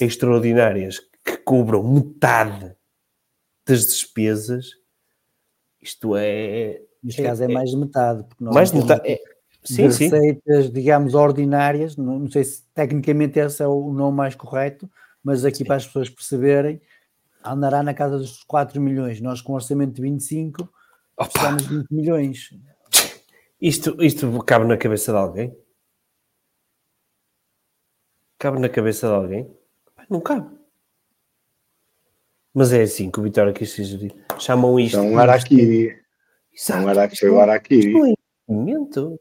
extraordinárias que cobram metade das despesas, isto é. Neste é, caso é, é mais de metade. Porque mais de metade. É, sim, receitas, sim. digamos, ordinárias, não, não, sei se tecnicamente esse é o nome mais correto, mas aqui sim. para as pessoas perceberem, andará na casa dos 4 milhões. Nós com um orçamento de 25, estamos 20 milhões. Isto, isto cabe na cabeça de alguém? Cabe na cabeça de alguém? Não cabe. Mas é assim que o Vitória quis sugerir. Chamam isto. É um Araquiri. Exato. Um Araquiri. Foi o Araquiri. É investimento.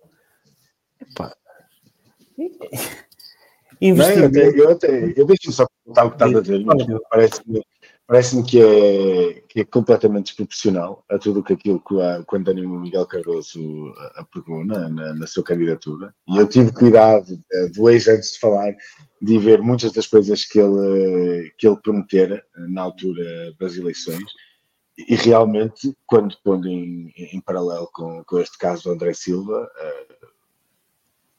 Epá. Não, eu, eu, eu, eu deixo só contar o que estás a dizer. Parece-me parece que, é, que é completamente desproporcional a tudo aquilo que, a, que o António Miguel Cardoso apregou na, na, na, sua candidatura. E eu tive cuidado, eh, dois antes de falar, de ver muitas das coisas que ele, que ele prometera na altura das eleições. E realmente, quando pondo em, em paralelo com, com este caso do André Silva, eh,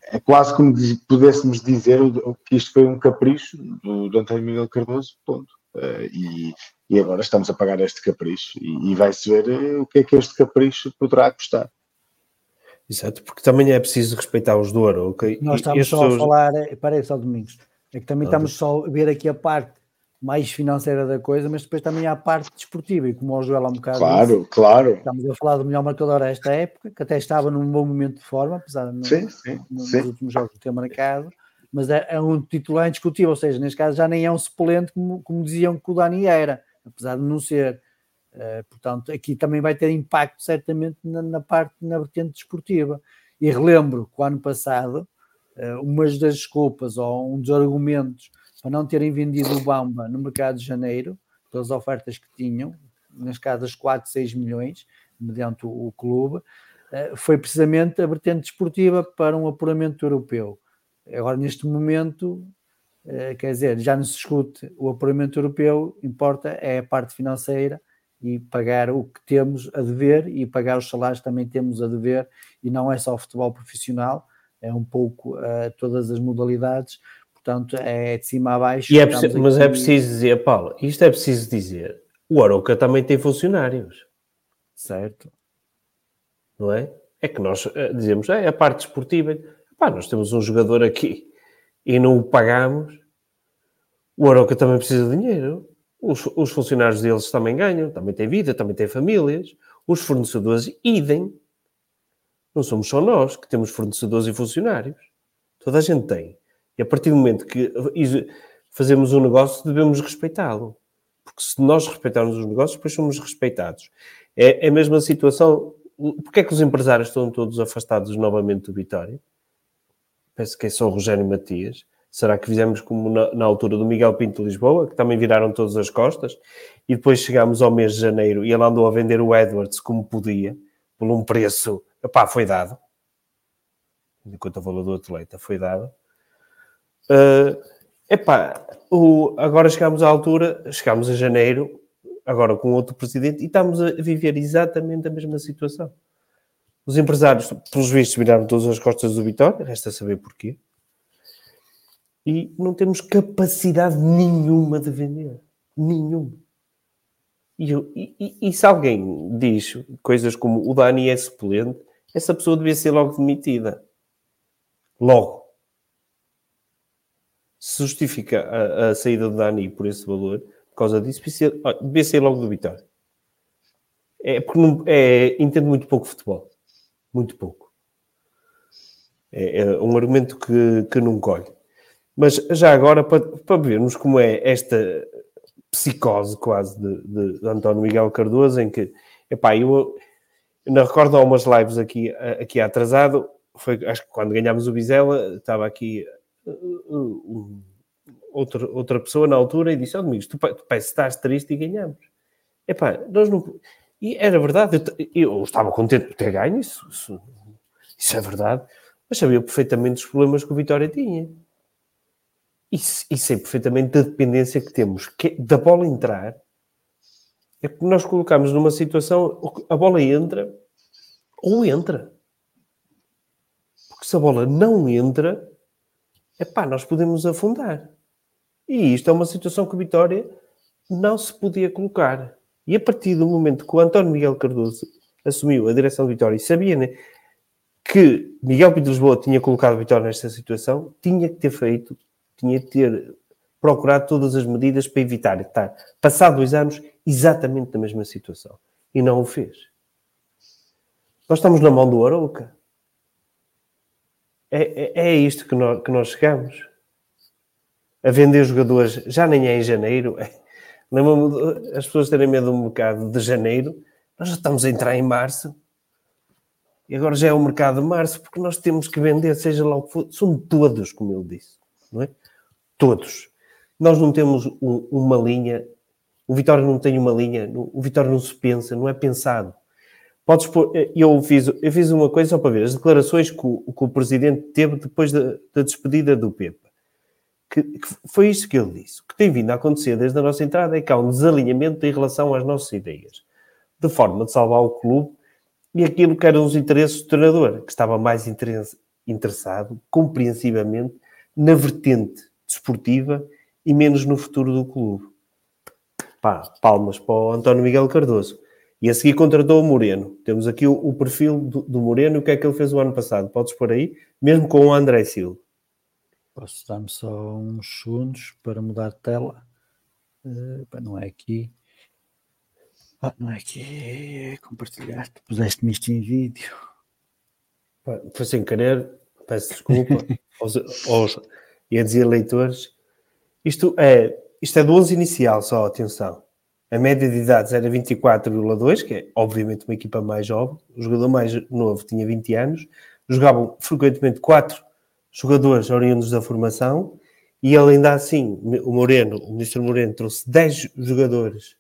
é quase como pudéssemos dizer que isto foi um capricho do, do António Miguel Cardoso, ponto. Uh, e, e, agora estamos a pagar este capricho e, e vai-se ver uh, o que é que este capricho poderá custar. Exato, porque também é preciso respeitar os do Aroca. Nós estamos só a falar, parei só Domingos, é que também estamos só a ver aqui a parte mais financeira da coisa, mas depois também há a parte desportiva, e como o Joel há um bocado Claro, disse, claro. Estamos a falar do melhor marcador a esta época, que até estava num bom momento de forma, apesar de sim, sim, nos sim. últimos jogos ter marcado, mas é, é, um titular indiscutível, ou seja, neste caso já nem é um suplente como, como diziam que o Dani era, apesar de não ser. Uh, portanto, aqui também vai ter impacto certamente na, na, parte, na vertente desportiva. E relembro que o ano passado, uh, uma das desculpas ou um dos argumentos para não terem vendido o Bamba no mercado de janeiro, pelas ofertas que tinham, nas casas 4, 6 milhões, mediante o, clube, uh, foi precisamente a vertente desportiva para um apuramento europeu. Agora, neste momento, eh, quer dizer, já não se discute o apuramento europeu, importa é a parte financeira e pagar o que temos a dever e pagar os salários também temos a dever e não é só o futebol profissional, é um pouco uh, todas as modalidades, portanto é de cima a baixo. É preciso, mas é preciso dizer, Paulo, isto é preciso dizer, o Aroca também tem funcionários. Certo. Não é? É que nós eh, dizemos, é a parte esportiva, Pá, nós temos um jogador aqui e não o pagamos, o Aroca também precisa de dinheiro. Os, os, funcionários deles também ganham, também têm vida, também têm famílias. Os fornecedores, idem. Não somos só nós que temos fornecedores e funcionários. Toda a gente tem. E a partir do momento que fazemos um negócio, devemos respeitá-lo. Porque se nós respeitarmos os negócios, depois somos respeitados. É, é a mesma situação. Porquê é que os empresários estão todos afastados novamente do Vitória? penso que é só o Rogério Matias. Será que fizemos como na, na, altura do Miguel Pinto de Lisboa, que também viraram todas as costas, e depois chegámos ao mês de janeiro e ele andou a vender o Edwards como podia, por um preço, epá, foi dado. Enquanto o valor do atleta foi dado. Uh, epá, o, agora chegamos à altura, chegamos a janeiro, agora com outro presidente, e estamos a viver exatamente a mesma situação. Os empresários, pelos vistos, viraram todas as costas do Vitória, resta saber porquê. E não temos capacidade nenhuma de vender. Nenhuma. E, e, e, se alguém diz coisas como o Dani é suplente, essa pessoa devia ser logo demitida. Logo. Se justifica a, a saída do Dani por esse valor, por causa disso, devia ser logo do Vitória. É porque não, é, entendo muito pouco futebol. Muito pouco. É, é um argumento que, que não colhe. Mas já agora, para, para vermos como é esta psicose quase de, de, de António Miguel Cardoso, em que, epá, eu, eu não recordo há umas lives aqui, aqui atrasado, foi, acho que quando ganhámos o Bizela, estava aqui outra, outra pessoa na altura e disse, ó oh, Domingos, tu, tu parece estás triste e ganhamos. Epá, nós não... E era verdade, eu, eu estava contente por ter ganho, isso, isso, isso é verdade, mas sabia perfeitamente os problemas que o Vitória tinha e, e sei perfeitamente da dependência que temos que, da bola entrar. É porque nós colocamos numa situação a bola entra ou entra. Porque se a bola não entra, é pá, nós podemos afundar. E isto é uma situação que o Vitória não se podia colocar. E a partir do momento que o António Miguel Cardoso assumiu a direção do Vitória e sabia né, que Miguel Pinto Lisboa tinha colocado o Vitória nesta situação, tinha que ter feito tinha de ter procurado todas as medidas para evitar estar, passado dois anos, exatamente na mesma situação. E não o fez. Nós estamos na mão do Arouca. É, é, é isto que nós, que nós chegamos. A vender jogadores, já nem é em janeiro. As pessoas terem medo do mercado de janeiro. Nós já estamos a entrar em março. E agora já é o mercado de março, porque nós temos que vender, seja lá o que for. São todos, como ele disse. Não é? Todos. Nós não temos um, uma linha, o Vitória não tem uma linha, o Vitória não se pensa, não é pensado. Podes pôr, eh, eu fiz, eu fiz uma coisa só para ver, as declarações que o, que o Presidente teve depois da, da despedida do Pepa. Que, que, foi isto que ele disse. O que tem vindo a acontecer desde a nossa entrada é que há um desalinhamento em relação às nossas ideias, de forma de salvar o clube e aquilo que eram os interesses do treinador, que estava mais interessado, compreensivamente, na vertente desportiva e menos no futuro do clube. Pá, palmas para o António Miguel Cardoso. E a seguir contratou o Moreno. Temos aqui o, o perfil do, do, Moreno e o que é que ele fez o ano passado. Podes pôr aí, mesmo com o André Silva. Posso dar-me só uns segundos para mudar de tela? Uh, não é aqui. Ah, não é aqui. É compartilhar. Puseste-me isto em vídeo. Pá, foi sem querer. Peço desculpa aos, aos, ia dizer leitores, isto é, isto é do 11 inicial só, atenção. A média de idades era 24,2, que é obviamente uma equipa mais jovem. O jogador mais novo tinha 20 anos. Jogavam frequentemente quatro jogadores oriundos da formação e ele ainda assim, o Moreno, o ministro Moreno trouxe 10 jogadores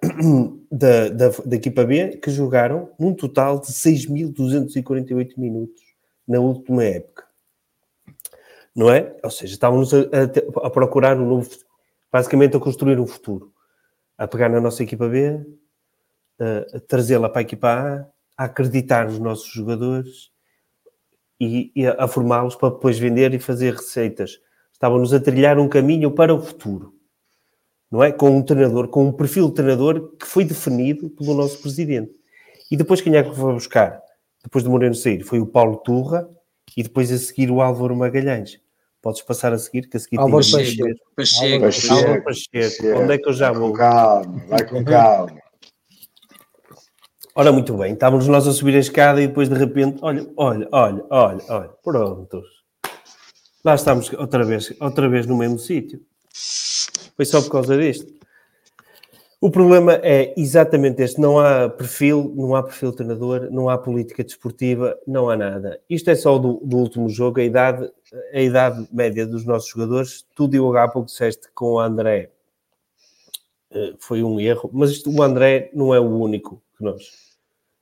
da, da, da equipa B que jogaram num total de 6.248 minutos na última época não é? Ou seja, estávamos a, a, a, procurar um novo, basicamente a construir um futuro, a pegar na nossa equipa B, a, trazê-la para a equipa A, a acreditar nos nossos jogadores e, e a, formá-los para depois vender e fazer receitas. Estávamos a trilhar um caminho para o futuro, não é? Com um treinador, com um perfil de treinador que foi definido pelo nosso presidente. E depois quem é que foi buscar? Depois de Moreno sair, foi o Paulo Turra, e depois a seguir o Álvaro Magalhães. Podes passar a seguir, que a seguir Álvaro Pacheco. Pacheco. Pacheco. Álvaro Pacheco. Onde é que eu já vou? Com calma, vai com calma. Ora, muito bem, estávamos nós a subir a escada e depois de repente, olha, olha, olha, olha, olha, prontos. Lá estamos outra vez, outra vez no mesmo sítio. Foi só por causa disto. O problema é exatamente este: não há perfil, não há perfil treinador, não há política desportiva, não há nada. Isto é só do, do último jogo, a idade, a idade média dos nossos jogadores. Tu, Diogo, há pouco disseste com o André eh, foi um erro, mas isto, o André não é o único que nós.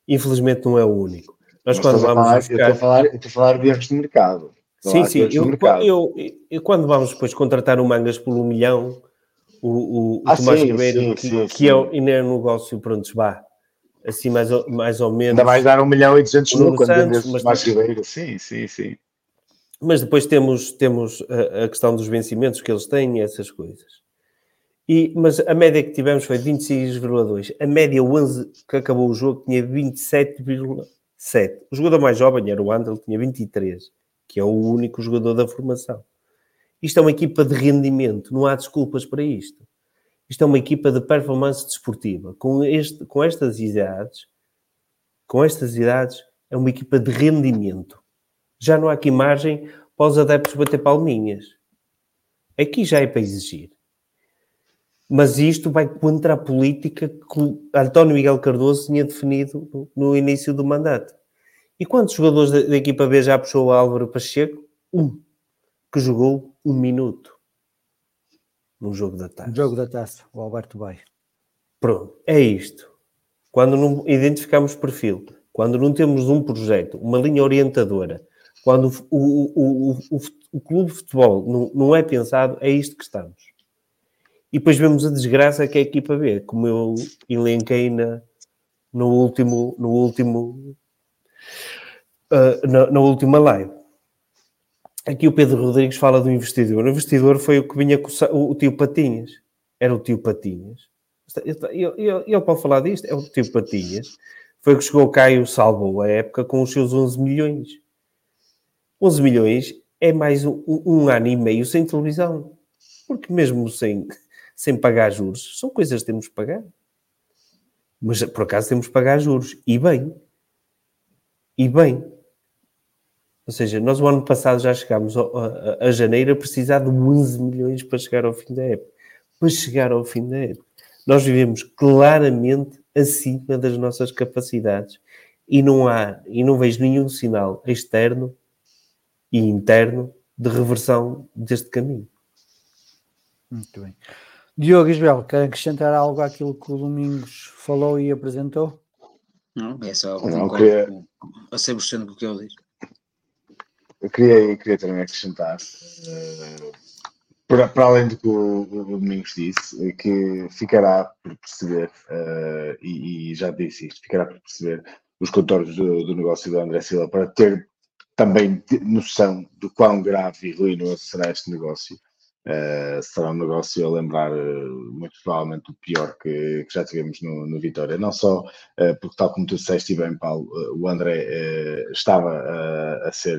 Infelizmente, não é o único. Nós, quando vamos falar, buscar... eu, estou a falar, eu estou a falar de erros de mercado. Sim, sim. Eu, eu, eu, quando vamos depois contratar o Mangas por um milhão o, o, ah, Tomás sim, Ribeiro, sim, que, sim, que é, o, é um negócio para onde vá. Assim, mais ou, mais ou menos. Ainda vais dar um milhão e duzentos mil quando vendes mas... Tomás Ribeiro. Sim, sim, sim. Mas depois temos, temos a, a, questão dos vencimentos que eles têm, essas coisas. E, mas a média que tivemos foi 26,2. A média 11 que acabou o jogo tinha 27,7. O jogador mais jovem era o Andel, tinha 23, que é o único jogador da formação. Isto é uma equipa de rendimento, não há desculpas para isto. Isto é uma equipa de performance desportiva. Com, este, com estas idades, com estas idades, é uma equipa de rendimento. Já não há aqui margem para os adeptos bater palminhas. Aqui já é para exigir. Mas isto vai contra a política que António Miguel Cardoso tinha definido no, início do mandato. E quantos jogadores da, da, equipa B já puxou o Álvaro Pacheco? Um, que jogou um minuto no jogo da taça. No jogo da taça, o Alberto Bay. Pronto, é isto. Quando não identificamos perfil, quando não temos um projeto, uma linha orientadora, quando o, o, o, o, clube de futebol não, não é pensado, é isto que estamos. E depois vemos a desgraça que a equipa B, como eu elenquei na, no último, no último, uh, na, na, última live. Aqui o Pedro Rodrigues fala do investidor. O investidor foi o que vinha com o, o tio Patinhas. Era o tio Patinhas. Ele pode falar disto? É o tio Patinhas. Foi o que chegou cá e o salvou a época com os seus 11 milhões. 11 milhões é mais um, um ano e meio sem televisão. Porque mesmo sem, sem pagar juros, são coisas que temos que pagar. Mas por acaso temos que pagar juros. E bem. E bem. Ou seja, nós o ano passado já chegámos a, a, a, janeiro a precisar de 11 milhões para chegar ao fim da época. Para chegar ao fim da época. Nós vivemos claramente acima das nossas capacidades e não há, e não vejo nenhum sinal externo e interno de reversão deste caminho. Muito bem. Diogo Isabel, quer acrescentar algo àquilo que o Domingos falou e apresentou? Não, é só não, queria... a 100% do que eu disse. Eu queria, queria também acrescentar, uh, para, além do que o, o, Domingos disse, que ficará por perceber, uh, e, e, já disse isto, ficará por perceber os contornos do, do negócio do André Silva para ter também noção do quão grave e ruinoso será este negócio. Uh, será um negócio a lembrar uh, muito provavelmente o pior que, que já tivemos no, no, Vitória. Não só uh, porque, tal como tu disseste bem, Paulo, o André estava a ser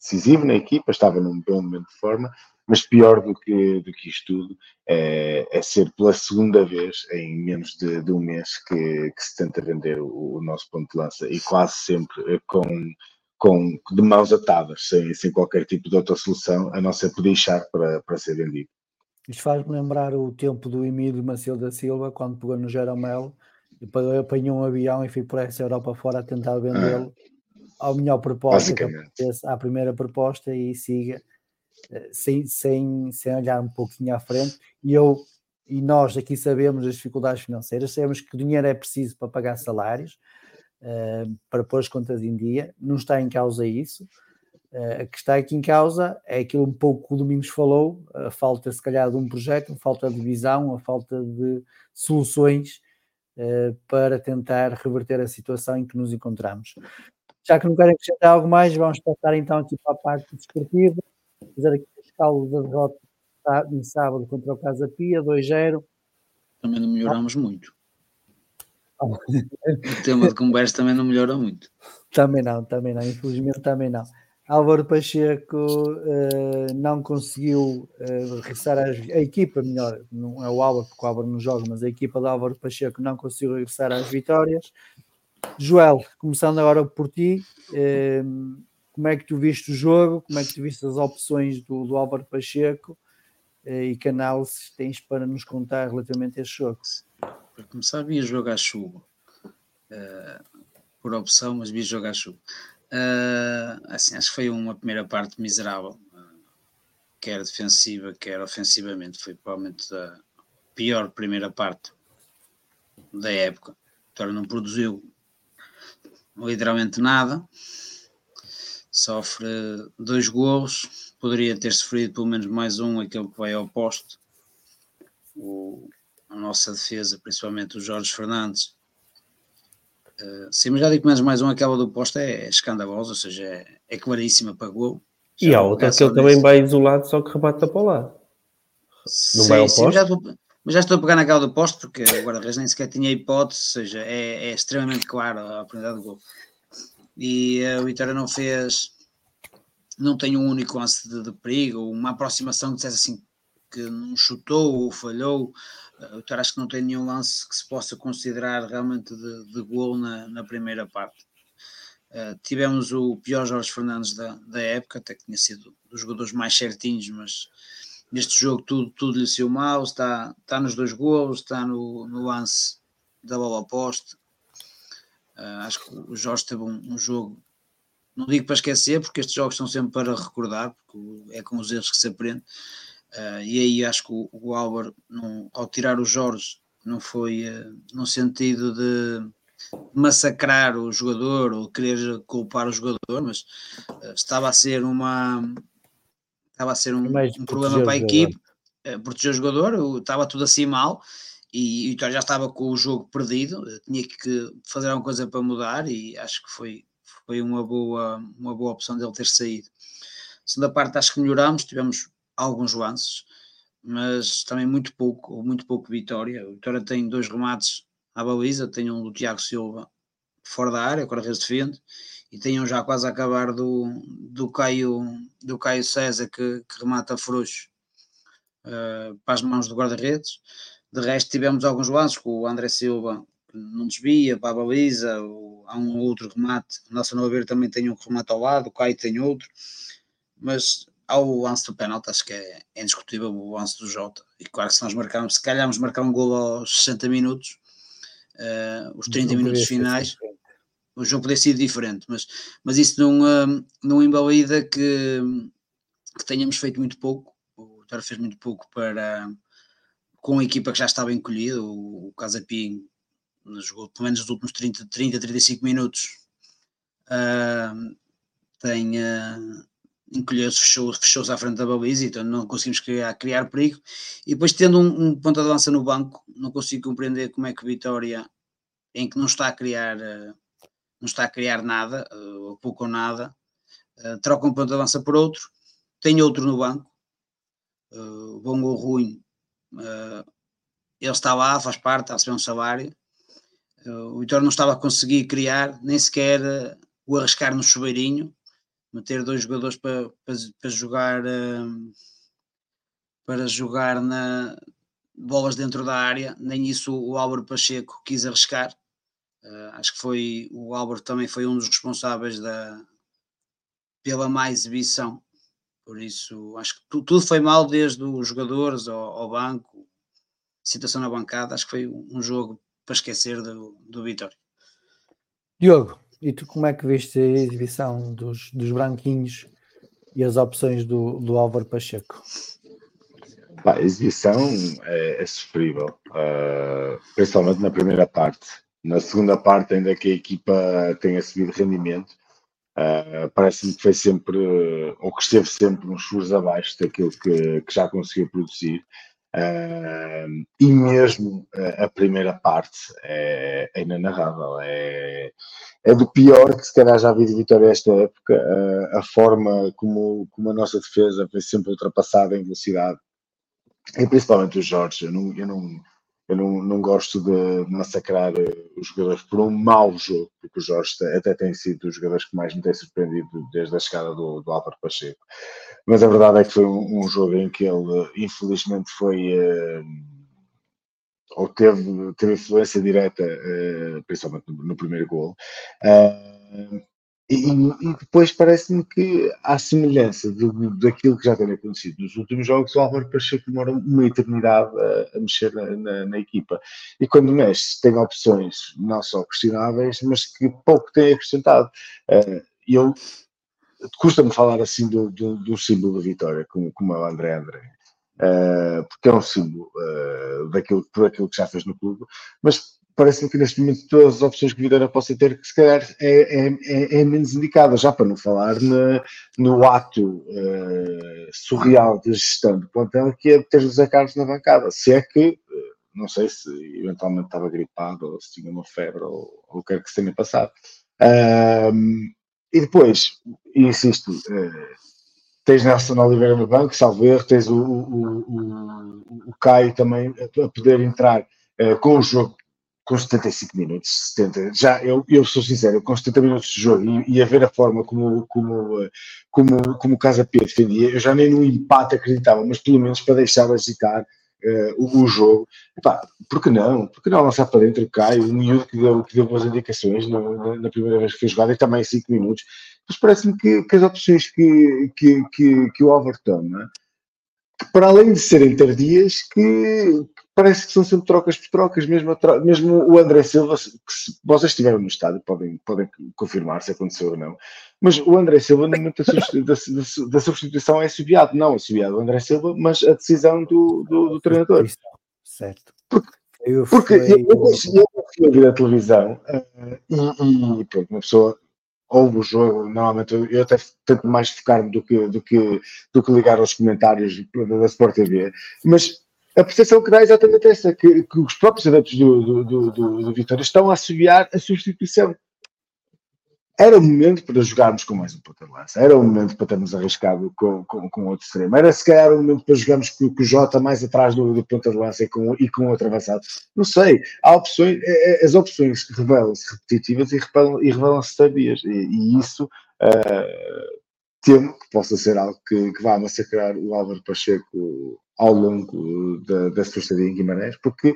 decisivo na equipa, estava num bom momento de forma, mas pior do que, do que isto tudo é, é ser pela segunda vez em menos de, de um mês que, que, se tenta vender o, o, nosso ponto de lança e quase sempre com, com de mãos atadas, sem, sem qualquer tipo de outra solução, a não ser por deixar para, para ser vendido. Isto faz-me lembrar o tempo do Emílio Maciel da Silva, quando pegou no Jeromel, e apanhou um avião e foi por essa Europa fora a tentar vendê-lo. Ah ao melhor proposta, à primeira proposta e siga eh, sem, sem, sem olhar um pouquinho à frente. E eu e nós aqui sabemos as dificuldades financeiras, sabemos que o dinheiro é preciso para pagar salários, uh, para pôr as contas em dia, não está em causa isso. Uh, a que está aqui em causa é aquilo um pouco que o Domingos falou, a falta, se calhar, de um projeto, a falta de visão, a falta de soluções uh, para tentar reverter a situação em que nos encontramos. Já que não querem acrescentar algo mais, vamos passar então aqui para a parte desportiva, fazer aqui o escalo da derrota em sábado contra o Casa Pia, 2-0. Também não melhoramos ah. muito. o tema de conversa também não melhora muito. Também não, também não, infelizmente também não. Álvaro Pacheco uh, não conseguiu uh, regressar às, a equipa, melhor, não é o Álvaro, porque o Álvaro não joga, mas a equipa de Álvaro Pacheco não conseguiu regressar às vitórias. Joel, começando agora por ti, eh, como é que tu viste o jogo? Como é que tu viste as opções do, do Álvaro Pacheco? Eh, e que análises tens para nos contar relativamente a este jogo? Para começar, vi jogo à chuva. Uh, por opção, mas vi jogo à chuva. Uh, assim, acho que foi uma primeira parte miserável, uh, quer defensiva, quer ofensivamente. Foi provavelmente a pior primeira parte da época. Vitória não produziu literalmente nada. Sofre dois gols, poderia ter sofrido pelo menos mais um, aquele que vai ao poste. O, a nossa defesa, principalmente o Jorge Fernandes. Uh, sim, mas já digo menos mais um, aquela do poste é, é escandalosa, ou seja, é, é claríssima para gol. E há outra que ele também vai isolado, só que rebata para o lado. Não sim, vai ao sim, posto? Mas já estou a pegar naquela do posto, porque o guarda-redes nem sequer tinha hipótese, ou seja, é, é extremamente claro a oportunidade de gol. E uh, o Vitória não fez, não tem um único lance de, de perigo, uma aproximação que dissesse assim que não chutou ou falhou. Uh, o Vitória acho que não tem nenhum lance que se possa considerar realmente de, de gol na, na primeira parte. Uh, tivemos o pior Jorge Fernandes da, da época, até que tinha sido dos jogadores mais certinhos, mas neste jogo tudo, tudo lhe saiu mal, está, está nos dois golos, está no, no lance da bola oposta. Uh, acho que o Jorge teve um, um, jogo, não digo para esquecer, porque estes jogos são sempre para recordar, porque é com os erros que se aprende. Uh, e aí acho que o, o Álvaro, não, ao tirar o Jorge, não foi uh, no sentido de massacrar o jogador ou querer culpar o jogador, mas estava a ser uma estava a ser um, um problema para a equipe, uh, proteger o jogador, estava tudo assim mal e o Vitória já estava com o jogo perdido, tinha que fazer alguma coisa para mudar e acho que foi, foi uma, boa, uma boa opção dele ter saído. Segunda parte acho que melhorámos, tivemos alguns lances, mas também muito pouco, ou muito pouco Vitória. O Vitória tem dois remates à baliza, tem um do Tiago Silva fora da área, Correia defende, e um já quase a acabar do, do, Caio, do Caio César que, que remata frouxo uh, para as mãos do guarda-redes. De resto, tivemos alguns lances com o André Silva que não desvia para a baliza, ou, há um outro remate. O Nelson Noveiro também tem um remate ao lado, o Caio tem outro, mas ao lance do pênalti, acho que é, é indiscutível o lance do Jota. E claro que se nós marcarmos, se calharmos marcar um gol aos 60 minutos, uh, os 30 minutos finais, o jogo poderia ser diferente, mas, mas isso não, uh, não invalida que, que tenhamos feito muito pouco. O Vitória fez muito pouco para com a equipa que já estava encolhida. O, o Casapim jogou pelo menos os últimos 30, 30 35 minutos. Uh, tem uh, encolheu-se, fechou-se fechou à frente da baliza, então não conseguimos criar, criar perigo. E depois, tendo um, um ponto de lança no banco, não consigo compreender como é que Vitória, em que não está a criar, uh, não está a criar nada, uh, ou pouco ou nada, uh, troca um ponto de lança por outro, tem outro no banco, uh, bom ou ruim, ele está lá, faz parte, está a receber um salário. o Vitória não estava a conseguir criar, nem sequer o arriscar no chuveirinho, meter dois jogadores para, para, para jogar para jogar na bolas dentro da área, nem isso o Álvaro Pacheco quis arriscar. Uh, acho que foi o Álvaro também foi um dos responsáveis da pela má exibição. Por isso, acho que tu, tudo foi mal, desde os jogadores ao, ao, banco, situação na bancada. Acho que foi um jogo para esquecer do, do Vitória. Diogo, e tu como é que viste a exibição dos, dos branquinhos e as opções do, do Álvaro Pacheco? Pá, a exibição é, é sofrível, uh, principalmente na primeira parte. Na segunda parte, ainda que a equipa tenha subido rendimento, uh, parece-me que foi sempre, ou que esteve sempre uns furos abaixo daquilo que, que já conseguiu produzir. Uh, e mesmo uh, a primeira parte é, é inenarrável, é, é do pior que se calhar já vi de Vitória esta época, uh, a forma como, como a nossa defesa foi sempre ultrapassada em velocidade, e principalmente o Jorge, eu não, eu não, eu não, não gosto de massacrar os jogadores por um mau jogo, porque o Jorge até tem sido dos jogadores que mais me tem surpreendido desde a chegada do, do Álvaro Pacheco. Mas a verdade é que foi um, um jogo em que ele, infelizmente, foi. Uh, ou teve, teve influência direta, uh, principalmente no, no, primeiro gol. Uh, e, e, depois parece-me que, à semelhança de, daquilo que já tem acontecido nos últimos jogos, o Álvaro Pacheco demora uma eternidade a, a mexer na, na, na, equipa. E quando mexe, tem opções não só questionáveis, mas que pouco tem acrescentado. Uh, eu custa-me falar assim do, do, do, símbolo da vitória, como, como é o André André. Uh, porque é um símbolo uh, daquilo, por aquilo que já fez no clube, mas parece-me que neste momento todas as opções que Vitória possa ter, que se calhar é, é, é, é menos indicada, já para não falar na, no ato uh, surreal de gestão do plantel, que é ter José Carlos na bancada. Se é que, uh, não sei se eventualmente estava gripado, ou se tinha uma febre, ou, ou o que quer que se tenha passado. Uh, e depois, insisto, tens Nelson Oliveira no banco, salvo erro, tens o, o, o, o Caio também a poder entrar uh, com o jogo com 75 minutos, 70, já eu, eu sou sincero, com 70 minutos de jogo e, e a ver a forma como, como, como, como o Casa P defendia, eu já nem no empate acreditava, mas pelo menos para deixar agitar uh, o, o, jogo. Epá, por que não? Por que não lançar para dentro o Caio, o miúdo que deu, que deu boas indicações na, na, primeira vez que foi jogado e também em 5 minutos. Mas parece-me que, que, as opções que, que, que, que o Álvaro toma, que para além de serem tardias, que, parece que são sempre trocas por trocas, mesmo, mesmo o André Silva, que se vocês estiveram no estádio, podem, podem confirmar se aconteceu ou não, mas o André Silva, no momento da, substituição, da, da substituição, é subiado, não é subiado o André Silva, mas a decisão do, do, do treinador. Certo. Porque, eu, porque eu, eu, eu fui ouvir a televisão uh, e, e pronto, uma pessoa ouve o jogo, normalmente eu, eu até tento mais focar-me do que, do, que, do que ligar aos comentários da Sport TV, mas a percepção que dá é exatamente essa, que, que os próprios adeptos do, do, do, do, Vitória estão a assobiar a substituição. Era o momento para jogarmos com mais um ponta de lança, era o momento para termos arriscado com, com, com outro extremo, era se calhar o momento para jogarmos com, com o Jota mais atrás do, do ponta de lança e com, e com outro avançado. Não sei, há opções, é, é, as opções revelam-se repetitivas e revelam-se revelam tardias, e, e isso uh, temo que possa ser algo que, que vá massacrar o Álvaro Pacheco ao longo da, da sua estadia em Guimarães, porque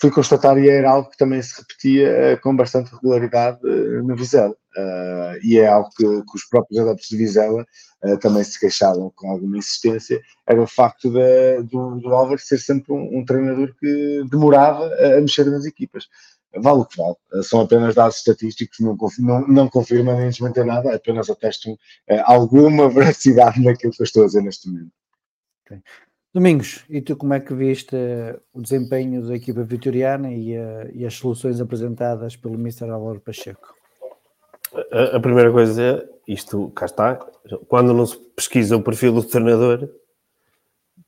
fui constatar e era algo que também se repetia uh, com bastante regularidade uh, no Vizela. Uh, e é algo que, que, os próprios adeptos de Vizela também se queixavam com alguma insistência, era o facto de, do, do Álvaro ser sempre um, um, treinador que demorava a, mexer nas equipas. Vale o que vale, são apenas dados estatísticos, não, não, não confirmam nem desmentem nada, apenas atestam alguma veracidade naquilo que eu estou a dizer neste momento. Okay. Domingos, e tu como é que viste o desempenho da equipa vitoriana e, a, e as soluções apresentadas pelo Mr. Álvaro Pacheco? A, a, primeira coisa é, isto cá está, quando não se pesquisa o perfil do treinador,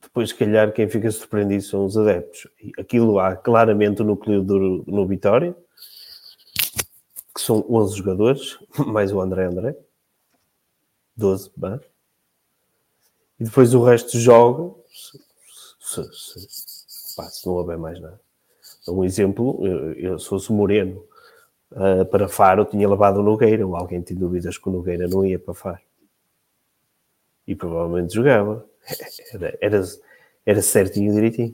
depois se calhar quem fica surpreendido são os adeptos. Aquilo há claramente o núcleo duro no Vitória, que são 11 jogadores, mais o André André, 12, bem. E depois o resto joga, se, se, pá, se não houver mais nada. Um exemplo, eu, eu se fosse Moreno uh, para Faro, tinha levado o Nogueira, ou alguém tinha dúvidas que o Nogueira não ia para Faro. E provavelmente jogava. Era, era, era certinho direitinho.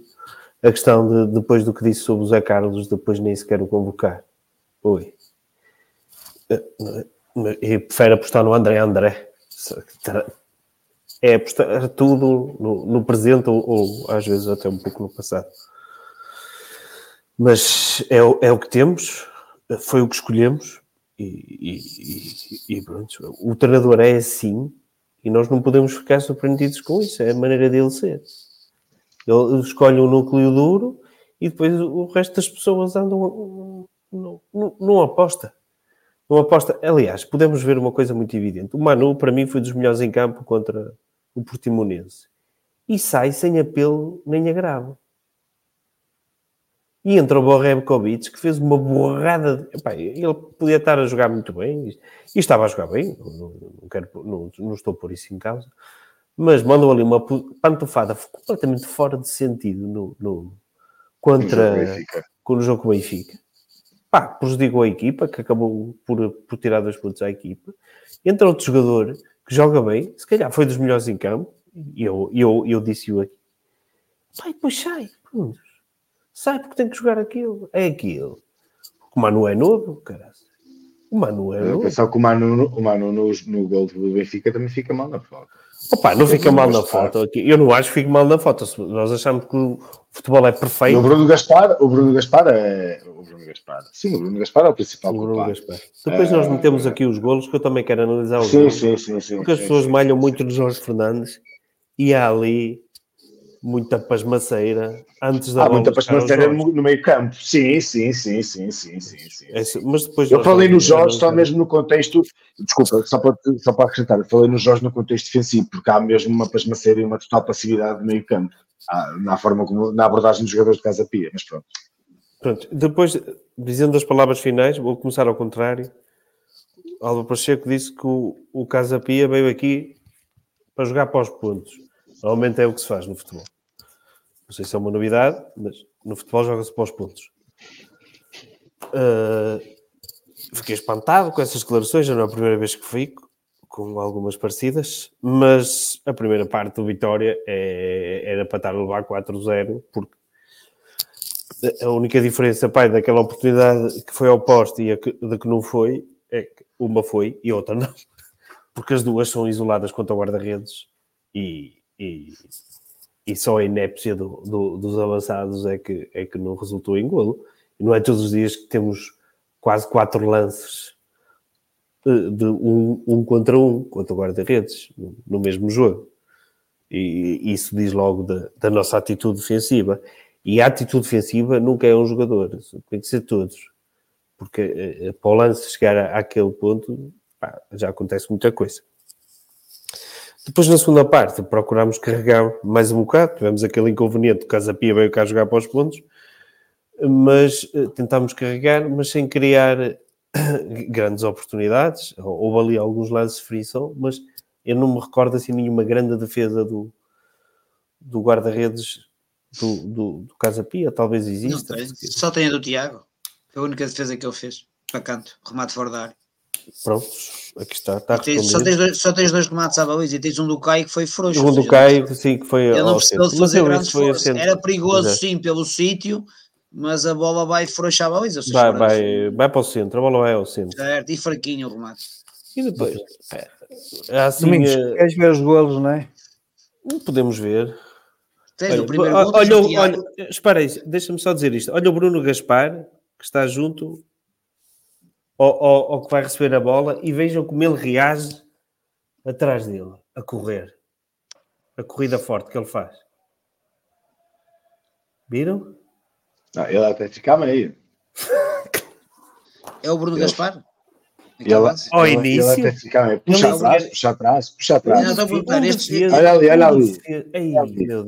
A questão de, depois do que disse sobre o Zé Carlos, depois nem sequer o convocar. Oi. Eu prefiro apostar no André André é apostar tudo no, no presente ou, ou, às vezes até um pouco no passado. Mas é, é o que temos, foi o que escolhemos e, e, e, pronto. O treinador é assim e nós não podemos ficar surpreendidos com isso, é a maneira dele ser. Ele escolhe um núcleo duro e depois o resto das pessoas andam não aposta. Não aposta. Aliás, podemos ver uma coisa muito evidente. O Manu, para mim, foi dos melhores em campo contra, o Portimonense, e sai sem apelo nem agravo. E entra o Borrebkovic, que fez uma borrada. De... Epá, ele podia estar a jogar muito bem, e estava a jogar bem, não, não, quero, não, não estou por isso em causa, mas mandou ali uma pantufada completamente fora de sentido no, no contra com o jogo com o Benfica. Pá, prejudicou a equipa, que acabou por, por tirar dois pontos à equipa. Entra outro jogador que joga bem, se calhar foi dos melhores em campo, e eu, eu, eu disse-o aqui. Sai, depois sai. Sai porque tem que jogar aquilo. É aquilo. O Manu é novo, caralho. O Manu é novo. Só que o Manu, o Manu no, no gol do Benfica também fica mal na foto. Opa, não fica mal na foto. Eu não acho que fique mal na foto. Nós achamos que o futebol é perfeito. O Bruno Gaspar, o Bruno Gaspar é. O Bruno Gaspar. Sim, o Bruno Gaspar é o principal. O Bruno Gaspar. Depois nós metemos aqui os golos que eu também quero analisar os sim, golos. Sim, sim, sim. Porque as sim, pessoas sim, malham muito no Jorge Fernandes e há ali muita pasmaceira antes da Há muita pasmaceira no, meio campo. Sim, sim, sim, sim, sim, sim, sim. É, mas depois eu falei no Jorge só mesmo no contexto, desculpa, só para, só para acrescentar, eu falei no Jorge no contexto defensivo, porque há mesmo uma pasmaceira e uma total passividade no meio campo, na forma como, na abordagem dos jogadores de Casa Pia, mas pronto. Pronto, depois, dizendo as palavras finais, vou começar ao contrário. Álvaro Pacheco disse que o, o Casa Pia veio aqui para jogar para os pontos. Normalmente é o que se faz no futebol. Não sei se é uma novidade, mas no futebol joga-se para os pontos. Uh, fiquei espantado com essas declarações, já não é a primeira vez que fico, com algumas parecidas, mas a primeira parte do Vitória é, era para estar a levar 4-0, porque a única diferença, pai, daquela oportunidade que foi ao poste e a que, da que não foi, é que uma foi e outra não. Porque as duas são isoladas contra o guarda-redes e, e, e, só a inépcia do, do, dos avançados é que, é que não resultou em golo. Não é todos os dias que temos quase quatro lances de, de um, um, contra um, contra o guarda-redes, no, mesmo jogo. E, isso diz logo da, da nossa atitude defensiva. E a atitude defensiva nunca é um jogador, tem que ser todos. Porque eh, para o lance chegar àquele ponto, pá, já acontece muita coisa. Depois, na segunda parte, procurámos carregar mais um bocado. Tivemos aquele inconveniente, o Casapia veio cá jogar para os pontos, mas eh, tentámos carregar, mas sem criar grandes oportunidades. Houve ali alguns lances de frição, mas eu não me recordo assim nenhuma grande defesa do, do guarda-redes do, do, do Casa Pia, talvez exista. Tem. Só tem a do Tiago. Foi a única defesa que ele fez. Para canto, remate fora da área. Prontos, aqui está. está tens, só, tens dois, só tens dois remates à baliza e tens um do Caio que foi frouxo. Um do Caio, sim, que foi. Ele não precisou de fazer grandes forças. Era perigoso, Exato. sim, pelo sítio, mas a bola vai frouxar a baliza. Vai, vai, vai para o centro, a bola vai ao centro. Certo, e fraquinho o remate. E depois, é, assim, Domingos, é... queres ver os golos, não é? Podemos ver. Tens olha, o primeiro gol, olha, olha, espera aí, deixa-me só dizer isto. Olha o Bruno Gaspar, que está junto ao, ao, ao, que vai receber a bola, e vejam como ele reage atrás dele, a correr. A corrida forte que ele faz. Viram? Não, ele até fica meio. É o Bruno ele... Gaspar? Ele, ao ele, início, ele até fica meio. Puxa atrás, puxa atrás, puxa atrás. Olha ali, olha ali.